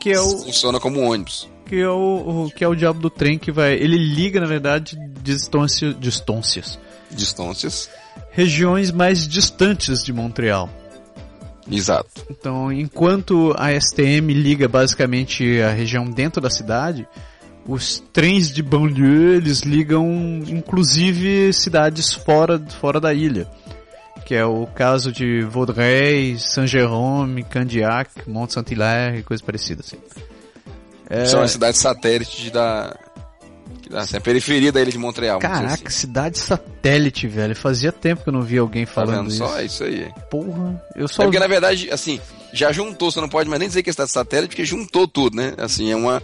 Que é o, Funciona como um ônibus. que é o, o- que é o diabo do trem que vai, ele liga na verdade distância, distâncias, Distâncias. regiões mais distantes de Montreal. Exato. Então, enquanto a STM liga basicamente a região dentro da cidade, os trens de banlieue eles ligam inclusive cidades fora, fora da ilha. Que é o caso de Vaudreuil, Saint-Jérôme, Candiac, Mont-Saint-Hilaire e coisa parecida assim. É, São as cidades satélites da, assim, a periferia da ilha de Montreal. Caraca, cidade satélite, velho. Fazia tempo que eu não via alguém assim. Tá falando vendo isso. só? É isso aí. Porra, eu só É porque na verdade, assim, já juntou, você não pode mais nem dizer que é cidade satélite, porque juntou tudo, né? Assim, é uma.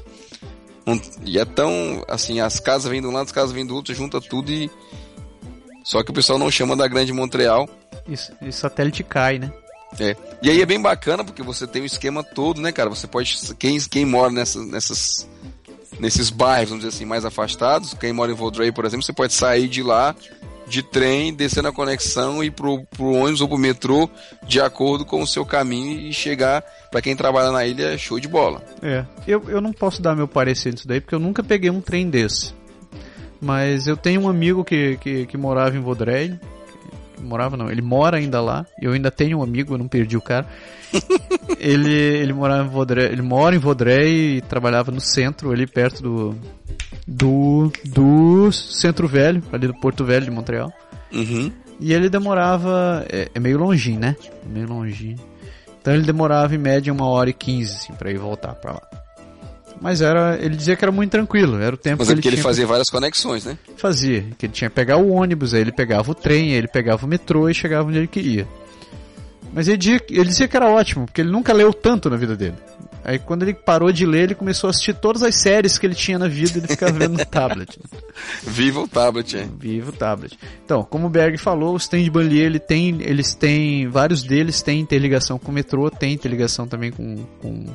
um- e é tão. Assim, as casas vêm de um lado, as casas vêm do outro, junta tudo e. Só que o pessoal não chama da Grande Montreal. Isso, e satélite cai, né? É. E aí é bem bacana porque você tem o esquema todo, né, cara? Você pode. Quem, quem mora nessas, nessas. Nesses bairros, vamos dizer assim, mais afastados, quem mora em Vaudreuil, por exemplo, você pode sair de lá de trem, descer na conexão e pro, pro ônibus ou pro metrô de acordo com o seu caminho e chegar, pra quem trabalha na ilha, é show de bola. É. Eu, eu não posso dar meu parecer nisso daí, porque eu nunca peguei um trem desse. Mas eu tenho um amigo que, que, que morava em Vaudreuil. Morava não, ele mora ainda lá. Eu ainda tenho um amigo, eu não perdi o cara. ele, ele morava em Vaudreuil, ele mora em Vaudreuil e trabalhava no centro, ali perto do do do Centro Velho, ali do Porto Velho de Montreal. Uhum. E ele demorava. É, é meio longinho, né? É meio longinho. Então ele demorava em média uma hora e quinze, assim, pra ir voltar pra lá. Mas era. Ele dizia que era muito tranquilo, era o tempo Mas que é ele ele fazia várias conexões, né? fazia. Que ele tinha que pegar o ônibus, aí ele pegava o trem, aí ele pegava o metrô e chegava onde ele queria. Mas ele dizia, ele dizia que era ótimo, porque ele nunca leu tanto na vida dele. Aí quando ele parou de ler, ele começou a assistir todas as séries que ele tinha na vida e ele ficava vendo no tablet. Viva o tablet, é. Vivo tablet. Então, como o Berg falou, os trens de banlieue, ele tem, eles têm, vários deles têm interligação com o metrô, tem interligação também com, com,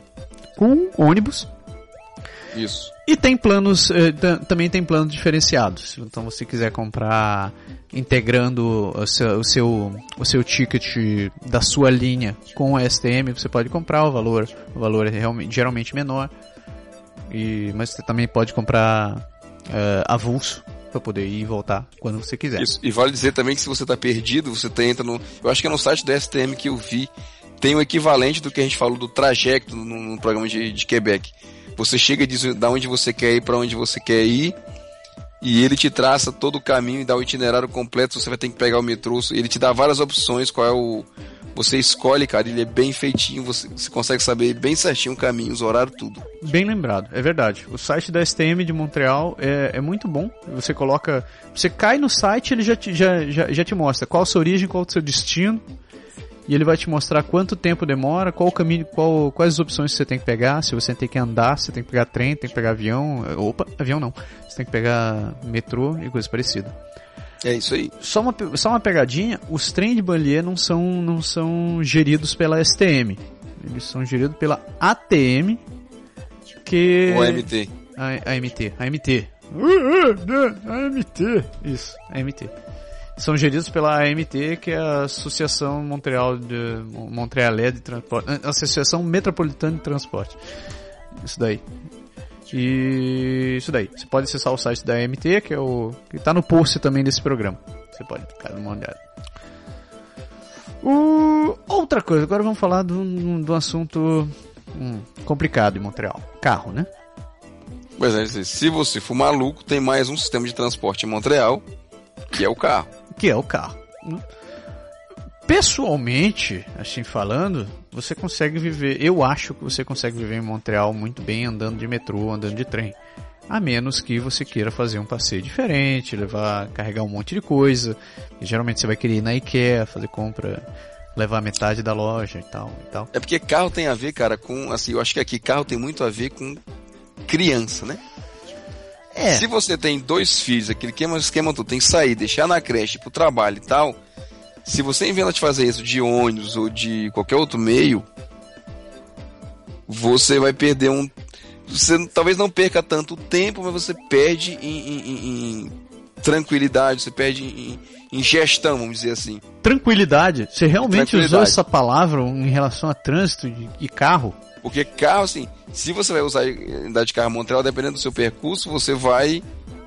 com ônibus. Isso. E tem planos, eh, tam- também tem planos diferenciados. Então, se você quiser comprar integrando o seu, o seu, o seu ticket da sua linha com o STM, você pode comprar o valor, o valor é realmente, geralmente menor. E, mas você também pode comprar eh, avulso para poder ir e voltar quando você quiser. Isso. E vale dizer também que se você tá perdido, você tá, entra no. Eu acho que é no site do STM que eu vi. Tem o equivalente do que a gente falou do trajeto no, no programa de, de Quebec. Você chega e diz da onde você quer ir para onde você quer ir. E ele te traça todo o caminho e dá o itinerário completo. Você vai ter que pegar o metrô. Ele te dá várias opções. Qual é o. Você escolhe, cara. Ele é bem feitinho. Você, você consegue saber bem certinho o caminho, os horários, tudo. Bem lembrado, é verdade. O site da STM de Montreal é, é muito bom. Você coloca. Você cai no site ele já te, já, já, já te mostra qual a sua origem, qual o seu destino. E ele vai te mostrar quanto tempo demora, qual o caminho, qual, quais as opções você tem que pegar, se você tem que andar, se tem que pegar trem, tem que pegar avião, opa, avião não, você tem que pegar metrô e coisa parecida. É isso aí. Só uma, só uma pegadinha, os trens de banlieue não são, não são geridos pela STM, eles são geridos pela ATM, que... O AMT. A, AMT, AMT. AMT. Isso, AMT são geridos pela AMT, que é a Associação Montreal de Montrealé de Transporte, Associação Metropolitana de Transporte. Isso daí. E isso daí. Você pode acessar o site da AMT, que é o que está no post também desse programa. Você pode ficar uma olhada. Outra coisa, agora vamos falar de um, assunto hum, complicado em Montreal. Carro, né? Pois é, se você for maluco, tem mais um sistema de transporte em Montreal, que é o carro que é o carro. Né? Pessoalmente, assim falando, você consegue viver, eu acho que você consegue viver em Montreal muito bem andando de metrô, andando de trem. A menos que você queira fazer um passeio diferente, levar, carregar um monte de coisa. E geralmente você vai querer ir na IKEA, fazer compra, levar metade da loja e tal, e tal. É porque carro tem a ver, cara, com, assim, eu acho que aqui carro tem muito a ver com criança, né? É. Se você tem dois filhos, aquele esquema, esquema todo, tem que sair, deixar na creche pro trabalho e tal. Se você inventa de fazer isso de ônibus ou de qualquer outro meio, você vai perder um. Você talvez não perca tanto tempo, mas você perde em, em, em tranquilidade, você perde em, em, gestão, vamos dizer assim. Tranquilidade? Você realmente usou essa palavra em relação a trânsito e carro? Porque carro, assim, se você vai usar andar de carro Montreal, dependendo do seu percurso, você vai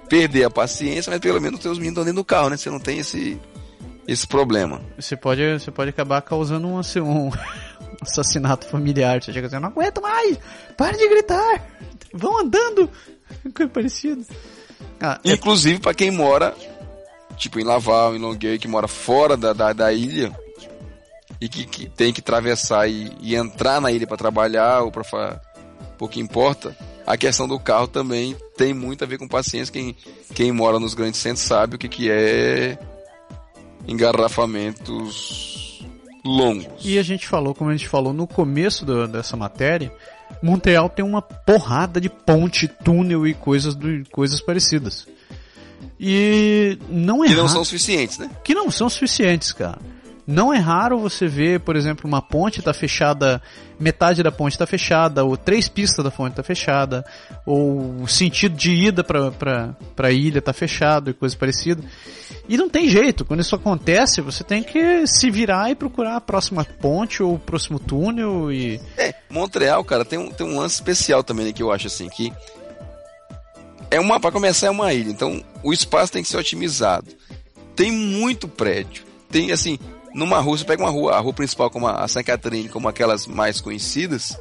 perder a paciência, mas pelo menos os seus meninos estão dentro do carro, né? Você não tem esse, esse problema. Você pode, você pode acabar causando um, assim, um assassinato familiar. Você chega assim, não aguento mais, para de gritar, vão andando. Coisa parecida. Ah, é Inclusive é... para quem mora, tipo em Laval, em Longueuil, que mora fora da, da, da ilha, e que, que tem que atravessar e, e entrar na ilha para trabalhar ou para pouco importa, a questão do carro também tem muito a ver com paciência. Quem, quem mora nos grandes centros sabe o que, que é engarrafamentos longos. E a gente falou, como a gente falou no começo do, dessa matéria, Montreal tem uma porrada de ponte, túnel e coisas, do, coisas parecidas. E não é Que não são suficientes, né? Que não são suficientes, cara. Não é raro você ver, por exemplo, uma ponte está fechada, metade da ponte está fechada, ou três pistas da ponte está fechada, ou o sentido de ida para a ilha está fechado e coisa parecida. E não tem jeito, quando isso acontece, você tem que se virar e procurar a próxima ponte ou o próximo túnel e... É, Montreal, cara, tem um, tem um lance especial também né, que eu acho assim, que é uma, para começar é uma ilha, então o espaço tem que ser otimizado. Tem muito prédio. Tem assim, numa rua, você pega uma rua, a rua principal como a Saint Catherine, como aquelas mais conhecidas,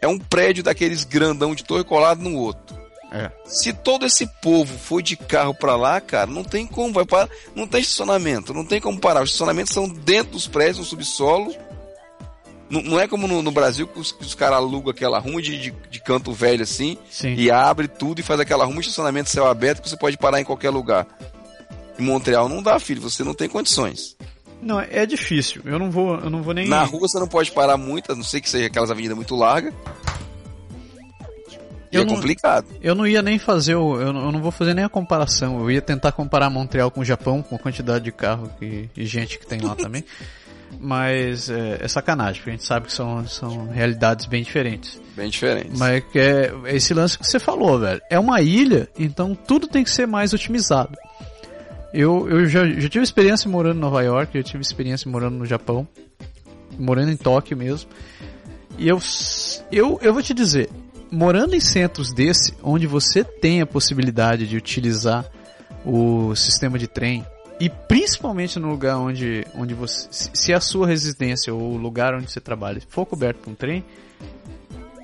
é um prédio daqueles grandão de torre colado no outro. É. Se todo esse povo for de carro para lá, cara, não tem como, vai para, não tem estacionamento, não tem como parar. Os estacionamentos são dentro dos prédios, no subsolo. Não, não é como no, no, Brasil que os, os caras alugam aquela rua de, de, de, canto velho assim Sim. e abre tudo e faz aquela rua de estacionamento céu aberto que você pode parar em qualquer lugar. Em Montreal não dá, filho, você não tem condições. Não, é difícil. Eu não vou, eu não vou nem. Na rua você não pode parar muito, a não ser que seja aquelas avenidas muito largas. E eu é não, complicado. Eu não ia nem fazer o. Eu não, eu não, vou fazer nem a comparação. Eu ia tentar comparar Montreal com o Japão, com a quantidade de carro que, e gente que tem lá também. Mas é, é, sacanagem, porque a gente sabe que são, são realidades bem diferentes. Bem diferentes. Mas é, é esse lance que você falou, velho. É uma ilha, então tudo tem que ser mais otimizado. Eu, eu já, já tive experiência morando em Nova York, eu tive experiência morando no Japão, morando em Tóquio mesmo. E eu, eu, eu vou te dizer, morando em centros desse, onde você tem a possibilidade de utilizar o sistema de trem, e principalmente no lugar onde, onde você. Se a sua residência ou o lugar onde você trabalha for coberto por um trem,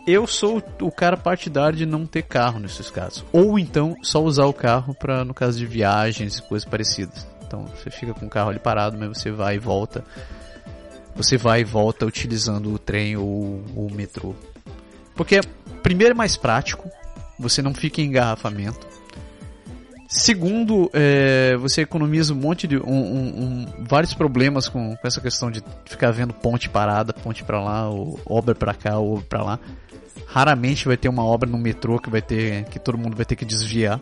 eu sou o cara partidário de não ter carro nesses casos. Ou então só usar o carro para no caso de viagens e coisas parecidas. Então você fica com o carro ali parado, mas você vai e volta. Você vai e volta utilizando o trem ou o metrô. Porque primeiro é mais prático, você não fica em engarrafamento. Segundo, é, você economiza um monte de. Um, um, um, vários problemas com, com, essa questão de ficar vendo ponte parada, ponte para lá, ou obra para cá, ou obra pra lá. Raramente vai ter uma obra no metrô que vai ter. que todo mundo vai ter que desviar.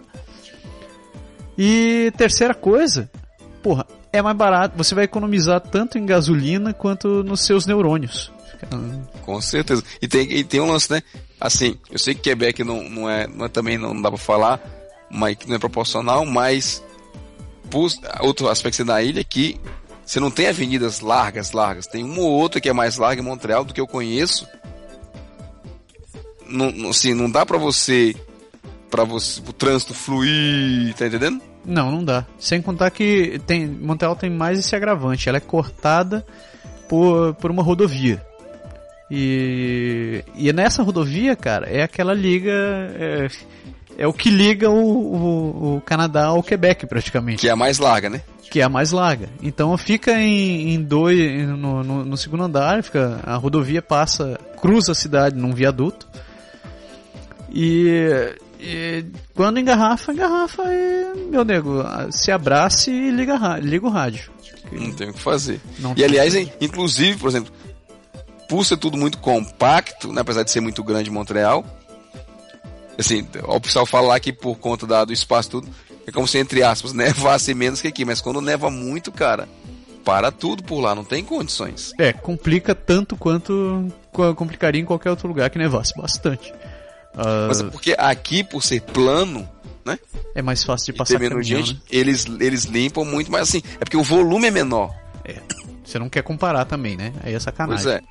E terceira coisa, porra, é mais barato. Você vai economizar tanto em gasolina quanto nos seus neurônios. Com certeza. E tem, e tem um lance, né? Assim, eu sei que Quebec não, não, é, não é também não dá pra falar, mas que não é proporcional, mas por, outro aspecto da ilha é que você não tem avenidas largas, largas. Tem uma ou outra que é mais larga em Montreal do que eu conheço. Não, assim, não dá pra você para você o trânsito fluir, tá entendendo? Não, não dá. Sem contar que tem Montreal tem mais esse agravante, ela é cortada por, por uma rodovia. E, e nessa rodovia, cara, é aquela liga. É, é o que liga o, o, o, Canadá ao Quebec, praticamente. Que é a mais larga, né? Que é a mais larga. Então fica em, em dois. No, no, no, segundo andar, fica, a rodovia passa, cruza a cidade num viaduto. E, e quando engarrafa, engarrafa e, meu nego, se abrace e liga, liga o rádio. Não tem o que fazer. Não e aliás, inclusive, por exemplo, por ser tudo muito compacto, né, apesar de ser muito grande Montreal, assim, o pessoal fala lá que por conta da, do espaço tudo, é como se, entre aspas, nevasse menos que aqui, mas quando neva muito, cara, para tudo por lá, não tem condições. É, complica tanto quanto complicaria em qualquer outro lugar que nevasse bastante. Uh... Mas é porque aqui, por ser plano, né? É mais fácil de passar caminhão, gente, né? eles, eles limpam muito, mas assim, é porque o volume é menor. É. Você não quer comparar também, né? Aí é sacanagem. Pois é.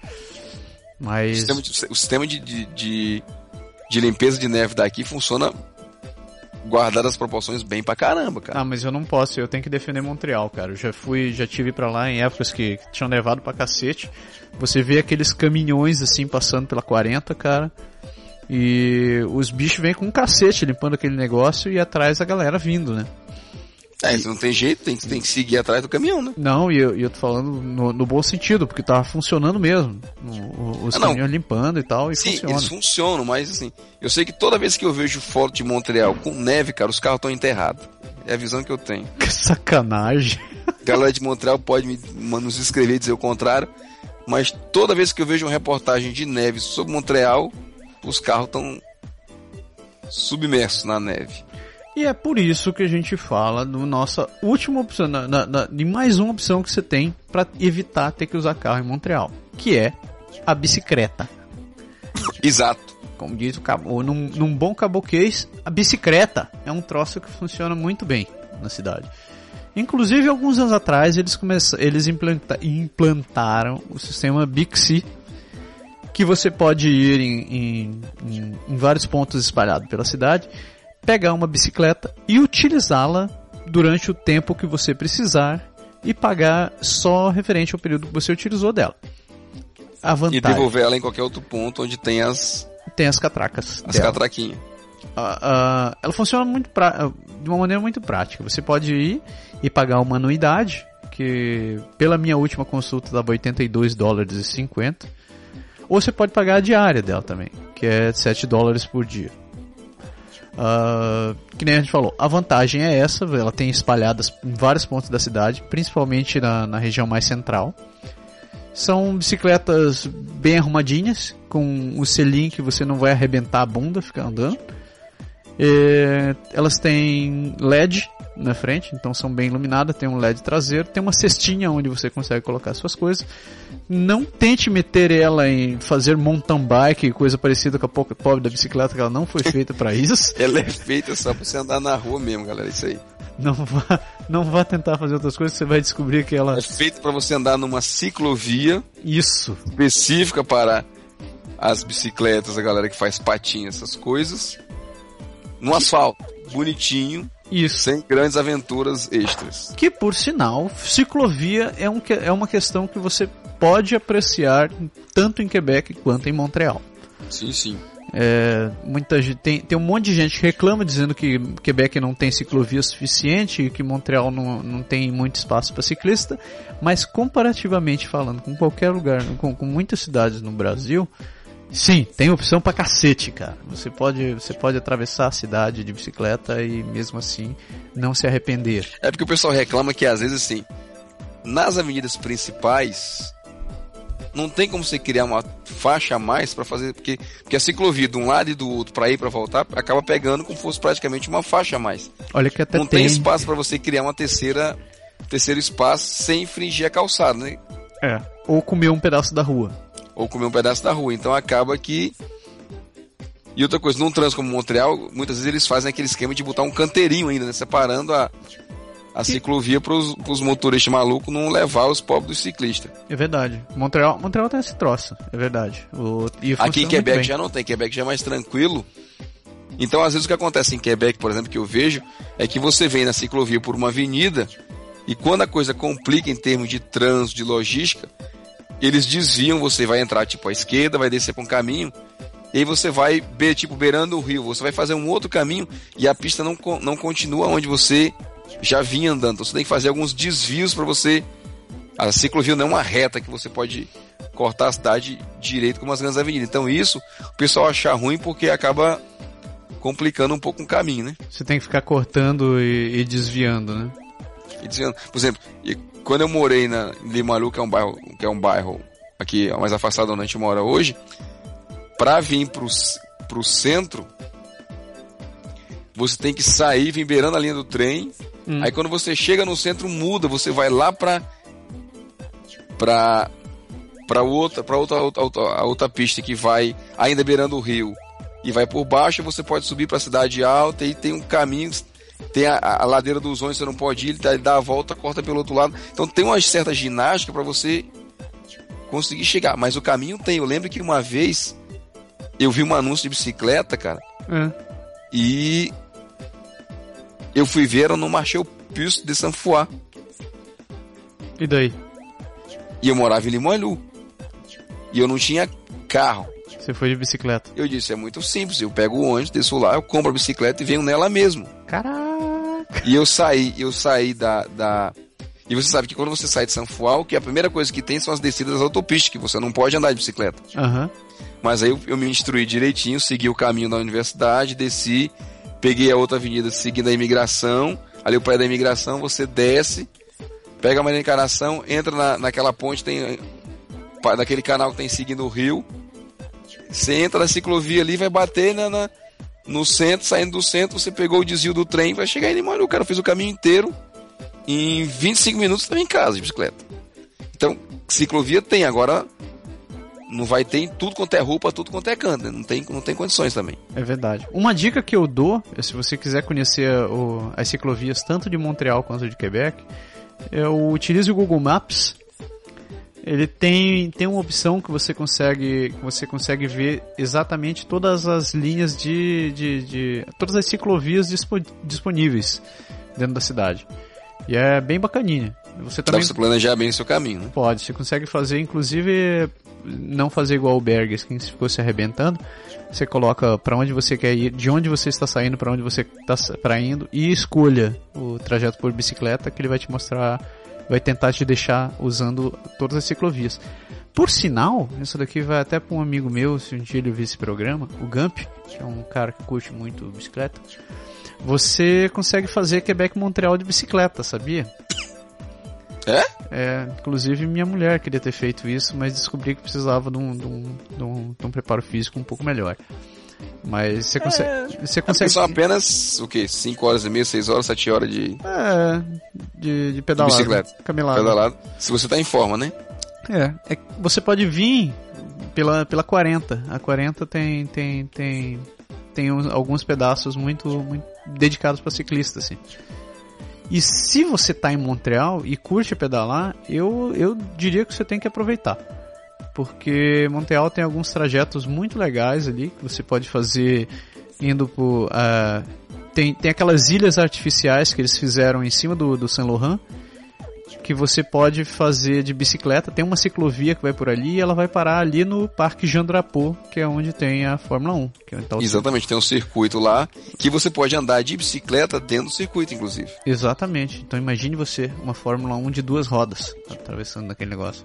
Mas... O sistema, de, o sistema de, de, de, de limpeza de neve daqui funciona guardar as proporções bem pra caramba, cara. Ah, mas eu não posso, eu tenho que defender Montreal, cara. Eu já fui, já tive para lá em épocas que tinham nevado pra cacete. Você vê aqueles caminhões assim passando pela 40, cara. E os bichos vêm com um cacete limpando aquele negócio e atrás a galera vindo, né? É, não tem jeito, tem, tem que seguir atrás do caminhão, né? Não, e eu, eu tô falando no, no bom sentido, porque tava funcionando mesmo. O, os ah, caminhões limpando e tal, e Sim, funciona. eles funcionam, mas assim, eu sei que toda vez que eu vejo foto de Montreal com neve, cara, os carros estão enterrados. É a visão que eu tenho. Que sacanagem. Galera de Montreal pode me, nos escrever e dizer o contrário, mas toda vez que eu vejo uma reportagem de neve sobre Montreal, os carros estão submersos na neve. E é por isso que a gente fala do nossa última opção, na, na, na, de mais uma opção que você tem para evitar ter que usar carro em Montreal, que é a bicicleta. Exato. Como diz o cabo, num, num bom caboquês, a bicicleta é um troço que funciona muito bem na cidade. Inclusive, alguns anos atrás, eles, começaram, eles implanta, implantaram o sistema Bixi, que você pode ir em, em, em, em vários pontos espalhados pela cidade pegar uma bicicleta e utilizá-la durante o tempo que você precisar e pagar só referente ao período que você utilizou dela. A vantagem. E devolver ela em qualquer outro ponto onde tem as. Tem as catracas. As dela. catraquinhas. Uh, uh, ela funciona muito pra... de uma maneira muito prática. Você pode ir e pagar uma anuidade, que pela minha última consulta dava 82 dólares e 50. Ou você pode pagar a diária dela também, que é 7 dólares por dia. Uh, que nem a gente falou, a vantagem é essa, ela tem espalhadas em vários pontos da cidade, principalmente na, na região mais central. São bicicletas bem arrumadinhas, com o selim que você não vai arrebentar a bunda ficar andando. E, elas têm LED na frente, então são bem iluminadas, tem um LED traseiro, tem uma cestinha onde você consegue colocar suas coisas. Não tente meter ela em fazer mountain bike, coisa parecida com a pobre da bicicleta, que ela não foi feita para isso. ela é feita só para você andar na rua mesmo, galera, isso aí. Não vá, não vá tentar fazer outras coisas, você vai descobrir que ela é feita para você andar numa ciclovia. Isso. Específica para as bicicletas, a galera que faz patinhas, essas coisas. No asfalto, bonitinho, isso. Sem grandes aventuras extras. Que, por sinal, ciclovia é, um, é uma questão que você pode apreciar tanto em Quebec quanto em Montreal. Sim, sim. É, muita gente, tem, tem um monte de gente que reclama dizendo que Quebec não tem ciclovia suficiente e que Montreal não, não tem muito espaço para ciclista, mas comparativamente falando com qualquer lugar, com, com muitas cidades no Brasil, Sim, tem opção pra cacete, cara. Você pode, você pode atravessar a cidade de bicicleta e mesmo assim não se arrepender. É porque o pessoal reclama que às vezes assim, nas avenidas principais não tem como você criar uma faixa a mais para fazer, porque, porque a ciclovia de um lado e do outro para ir para voltar acaba pegando como fosse praticamente uma faixa a mais. Olha que até não tem, tem espaço para você criar uma terceira terceiro espaço sem infringir a calçada, né? É. Ou comer um pedaço da rua. Ou comer um pedaço da rua. Então acaba que e outra coisa, num trânsito como Montreal, muitas vezes eles fazem aquele esquema de botar um canteirinho ainda, né? Separando a, a ciclovia para os motoristas malucos não levar os pobres dos ciclistas. É verdade. Montreal, Montreal tem esse troço, é verdade. O, Aqui em Quebec já não tem, Quebec já é mais tranquilo. Então, às vezes, o que acontece em Quebec, por exemplo, que eu vejo, é que você vem na ciclovia por uma avenida e quando a coisa complica em termos de trânsito, de logística, eles desviam, você vai entrar tipo à esquerda, vai descer para um caminho, e aí você vai, tipo, beirando o rio, você vai fazer um outro caminho e a pista não, não continua onde você já vinha andando. Então você tem que fazer alguns desvios para você. A ciclovia não é uma reta que você pode cortar a cidade direito como as grandes avenidas. Então isso o pessoal achar ruim porque acaba complicando um pouco o caminho, né? Você tem que ficar cortando e, e desviando, né? E desviando. Por exemplo, quando eu morei na Limalu, que é um bairro, que é um bairro aqui mais afastado onde a gente mora hoje, para vir pro, pro centro, você tem que sair, vir beirando a linha do trem, Hum. Aí quando você chega no centro, muda, você vai lá pra. pra. pra outra, pra outra, outra, outra, a outra pista que vai ainda beirando o rio e vai por baixo, você pode subir pra cidade alta e tem um caminho. Tem a, a ladeira dos ônibus, você não pode ir, ele dá, dá a volta, corta pelo outro lado. Então tem uma certa ginástica para você conseguir chegar. Mas o caminho tem. Eu lembro que uma vez eu vi um anúncio de bicicleta, cara. É. E eu fui ver, era no Marché Pus de Saint Foy. E daí? E eu morava em Limoilou. E eu não tinha carro. Você foi de bicicleta? Eu disse, é muito simples. Eu pego o ônibus, desço lá, eu compro a bicicleta e venho nela mesmo. Caraca! E eu saí, eu saí da, da... E você sabe que quando você sai de São Fual, que a primeira coisa que tem são as descidas das autopistas, que você não pode andar de bicicleta. Uhum. Mas aí eu, eu me instruí direitinho, segui o caminho da universidade, desci peguei a outra avenida seguindo a imigração, ali o pé da imigração, você desce, pega a Maria Encarnação, entra na, naquela ponte, tem naquele canal que tem seguindo o rio, você entra na ciclovia ali, vai bater na, na, no centro, saindo do centro, você pegou o desvio do trem, vai chegar em Limão, o cara fez o caminho inteiro, em 25 minutos tá em casa de bicicleta. Então, ciclovia tem, agora não vai ter em tudo quanto é roupa, tudo quanto é canto, né? não, tem, não tem condições também. É verdade. Uma dica que eu dou, se você quiser conhecer o, as ciclovias tanto de Montreal quanto de Quebec, eu utilize o Google Maps. Ele tem, tem uma opção que você consegue você consegue ver exatamente todas as linhas de, de, de todas as ciclovias disponíveis dentro da cidade. E é bem bacaninha. Você também Dá pra você planejar bem o seu caminho, né? Pode, você consegue fazer, inclusive não fazer igual o Berges, que ficou se arrebentando. Você coloca para onde você quer ir, de onde você está saindo, para onde você está indo e escolha o trajeto por bicicleta que ele vai te mostrar, vai tentar te deixar usando todas as ciclovias. Por sinal, isso daqui vai até para um amigo meu, se um dia ele ouvir esse programa, o Gump, que é um cara que curte muito bicicleta. Você consegue fazer Quebec Montreal de bicicleta, sabia? É? É, inclusive minha mulher queria ter feito isso, mas descobri que precisava de um, de um, de um, de um preparo físico um pouco melhor. Mas você consegue. É, você consegue... São apenas o que? 5 horas e meia, 6 horas, 7 horas de. É. De, de pedalada. De bicicleta. Camelada. Pedalado. Se você tá em forma, né? É. é. Você pode vir pela, pela 40. A 40 tem. tem, tem, tem alguns pedaços muito, muito dedicados para ciclista, assim. E se você está em Montreal e curte pedalar, eu, eu diria que você tem que aproveitar. Porque Montreal tem alguns trajetos muito legais ali que você pode fazer indo por. Uh, tem, tem aquelas ilhas artificiais que eles fizeram em cima do, do Saint Laurent que você pode fazer de bicicleta. Tem uma ciclovia que vai por ali e ela vai parar ali no Parque Jean Drapeau, que é onde tem a Fórmula 1. Que é Exatamente, tem um circuito lá que você pode andar de bicicleta dentro do circuito, inclusive. Exatamente. Então imagine você, uma Fórmula 1 de duas rodas, atravessando aquele negócio.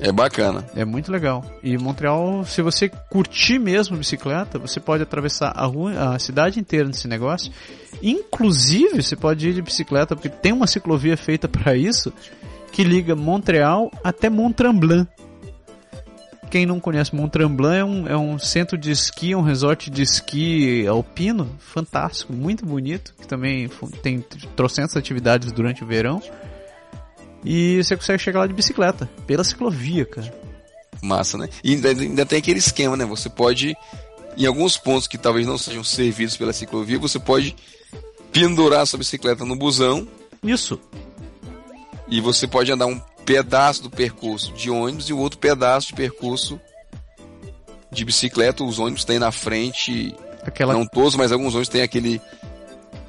É bacana. É muito legal. E Montreal, se você curtir mesmo bicicleta, você pode atravessar a rua, a cidade inteira nesse negócio. Inclusive, você pode ir de bicicleta, porque tem uma ciclovia feita para isso, que liga Montreal até Mont Tremblant. Quem não conhece Mont Tremblant é um, é um centro de esqui, um resort de esqui alpino, fantástico, muito bonito, que também tem trocentas atividades durante o verão. E você consegue chegar lá de bicicleta, pela ciclovia, cara. Massa, né? E ainda, ainda tem aquele esquema, né? Você pode, em alguns pontos que talvez não sejam servidos pela ciclovia, você pode pendurar sua bicicleta no busão. Isso. E você pode andar um pedaço do percurso de ônibus e o outro pedaço de percurso de bicicleta. Os ônibus têm na frente, Aquela... não todos, mas alguns ônibus têm aquele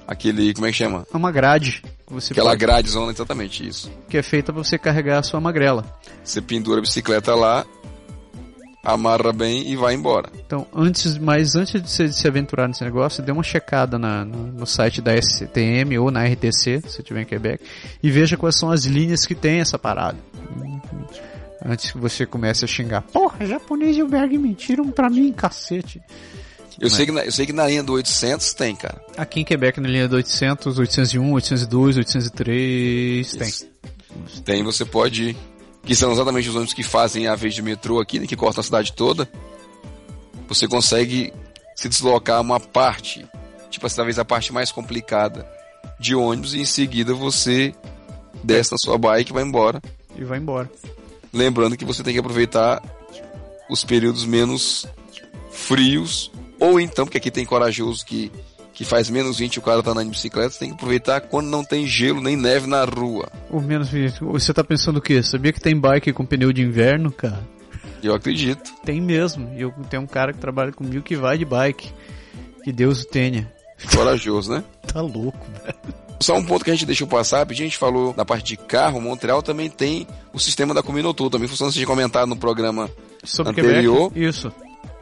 aquele, como é que chama? É uma grade. Você Aquela pode... grade zona, exatamente isso. Que é feita para você carregar a sua magrela. Você pendura a bicicleta lá, amarra bem e vai embora. Então, antes, mas antes de de se aventurar nesse negócio, dê uma checada na, no, no, site da STM ou na RTC, se tiver em Quebec, e veja quais são as linhas que tem essa parada. Antes que você comece a xingar, porra, japonês e o Berg mentiram pra mim, cacete. Eu, sei que na, eu sei que na linha do 800 tem, cara. Aqui em Quebec, na linha do 800, 801, 802, 803, tem. Tem, você pode... Que são exatamente os ônibus que fazem a vez de metrô aqui, né, que cortam a cidade toda. Você consegue se deslocar uma parte, tipo, talvez a parte mais complicada de ônibus, e em seguida você desce na sua bike e vai embora. E vai embora. Lembrando que você tem que aproveitar os períodos menos frios ou então, porque aqui tem corajoso que, que faz menos 20 e o cara tá andando de bicicleta, você tem que aproveitar quando não tem gelo nem neve na rua. O menos 20. Você tá pensando o quê? Sabia que tem bike com pneu de inverno, cara? Eu acredito. Tem mesmo. E eu tenho um cara que trabalha comigo que vai de bike. Que Deus o tenha. Corajoso, né? tá louco, velho. Só um ponto que a gente deixou passar, a gente falou na parte de carro, Montreal também tem o sistema da Cominotou, também funciona, você tinha comentado no programa sobre anterior. Quebec, isso.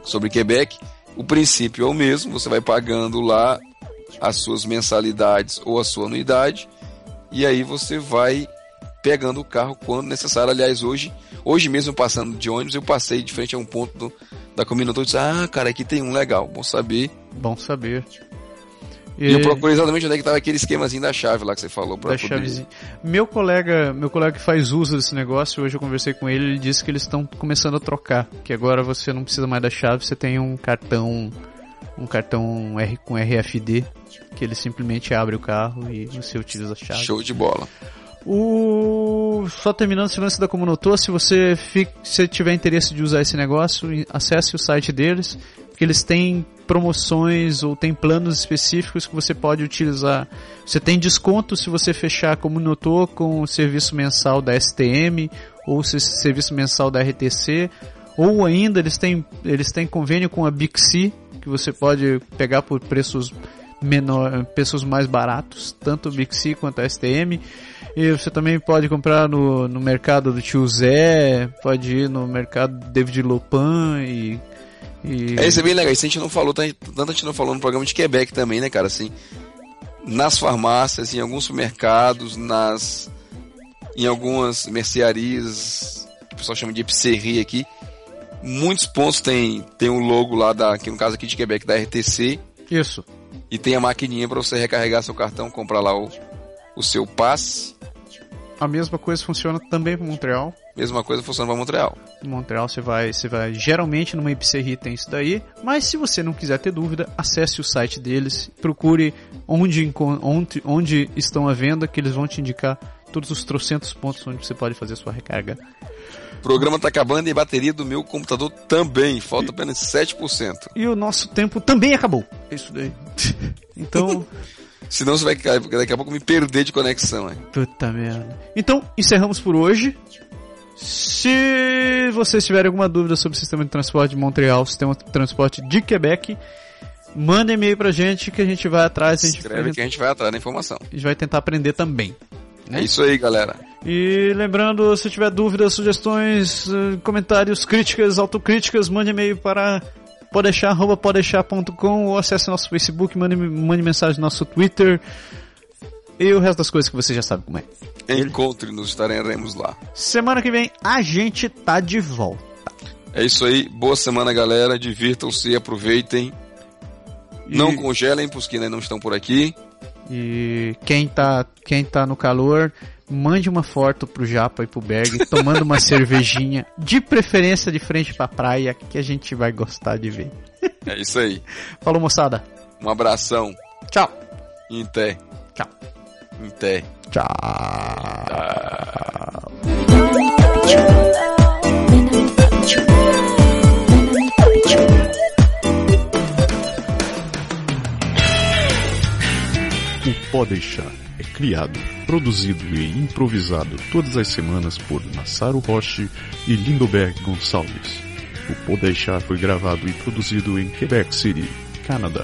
Sobre Quebec. O princípio é o mesmo, você vai pagando lá as suas mensalidades ou a sua anuidade e aí você vai pegando o carro quando necessário. Aliás, hoje, hoje mesmo passando de ônibus, eu passei de frente a um ponto do, da combinação e disse: Ah, cara, aqui tem um legal, bom saber. Bom saber. E, eu procurei exatamente onde é que estava aquele esquemazinho da chave lá que você falou. Pra da poder... chavezinha. Meu colega, meu colega que faz uso desse negócio, hoje eu conversei com ele, ele disse que eles estão começando a trocar. Que agora você não precisa mais da chave, você tem um cartão um cartão R com RFD que ele simplesmente abre o carro e você utiliza a chave. Show de bola. O... Só terminando esse lance da Comunotor, se você fica... se tiver interesse de usar esse negócio, acesse o site deles, porque eles têm promoções ou tem planos específicos que você pode utilizar. Você tem desconto se você fechar como notou com o serviço mensal da STM ou o serviço mensal da RTC, ou ainda eles têm eles têm convênio com a Bixi que você pode pegar por preços menor, preços mais baratos, tanto o Bixi quanto a STM. E você também pode comprar no, no mercado do Tio Zé, pode ir no mercado David Lopan e e... É, isso é bem legal. Isso a gente não falou, tanto a gente não falou no programa de Quebec também, né, cara? Assim, nas farmácias, em alguns supermercados, nas em algumas mercearias, o pessoal chama de epiceria aqui, muitos pontos tem tem o logo lá da, que no caso aqui de Quebec da RTC. Isso. E tem a maquininha para você recarregar seu cartão, comprar lá o, o seu passe. A mesma coisa funciona também para Montreal. Mesma coisa funciona para Montreal. Em Montreal você vai, você vai geralmente numa Ipserri tem isso daí, mas se você não quiser ter dúvida, acesse o site deles, procure onde, onde, onde estão à venda, que eles vão te indicar todos os trocentos pontos onde você pode fazer sua recarga. O programa está acabando e a bateria do meu computador também, falta apenas 7%. E o nosso tempo também acabou. Isso daí. então, Senão você vai daqui a pouco me perder de conexão. Hein? Puta merda. Então, encerramos por hoje. Se vocês tiverem alguma dúvida sobre o sistema de transporte de Montreal, sistema de transporte de Quebec, manda e-mail pra gente que a gente vai atrás. A gente Escreve que a gente vai atrás da informação. A gente vai tentar aprender também. Né? É isso aí, galera. E lembrando, se tiver dúvidas, sugestões, eh, comentários, críticas, autocríticas, mande e-mail para podeixar.com ou acesse nosso Facebook, mande, mande mensagem no nosso Twitter. E o resto das coisas que você já sabe como é. Encontre-nos, estaremos lá. Semana que vem a gente tá de volta. É isso aí. Boa semana, galera. Divirtam-se, aproveitem. E- Não congelem pros que ainda não estão por aqui. E quem tá, quem tá no calor, mande uma foto pro Japa e pro Berg tomando uma cervejinha, de preferência de frente pra praia, que a gente vai gostar de ver. É isso aí. Falou, moçada. Um abração. Tchau. Inté. Tchau. Inté. Tchau. O Pode Deixar é criado, produzido e improvisado todas as semanas por Massaro Roche e Lindoberg Gonçalves. O Pode Deixar foi gravado e produzido em Quebec City, Canadá.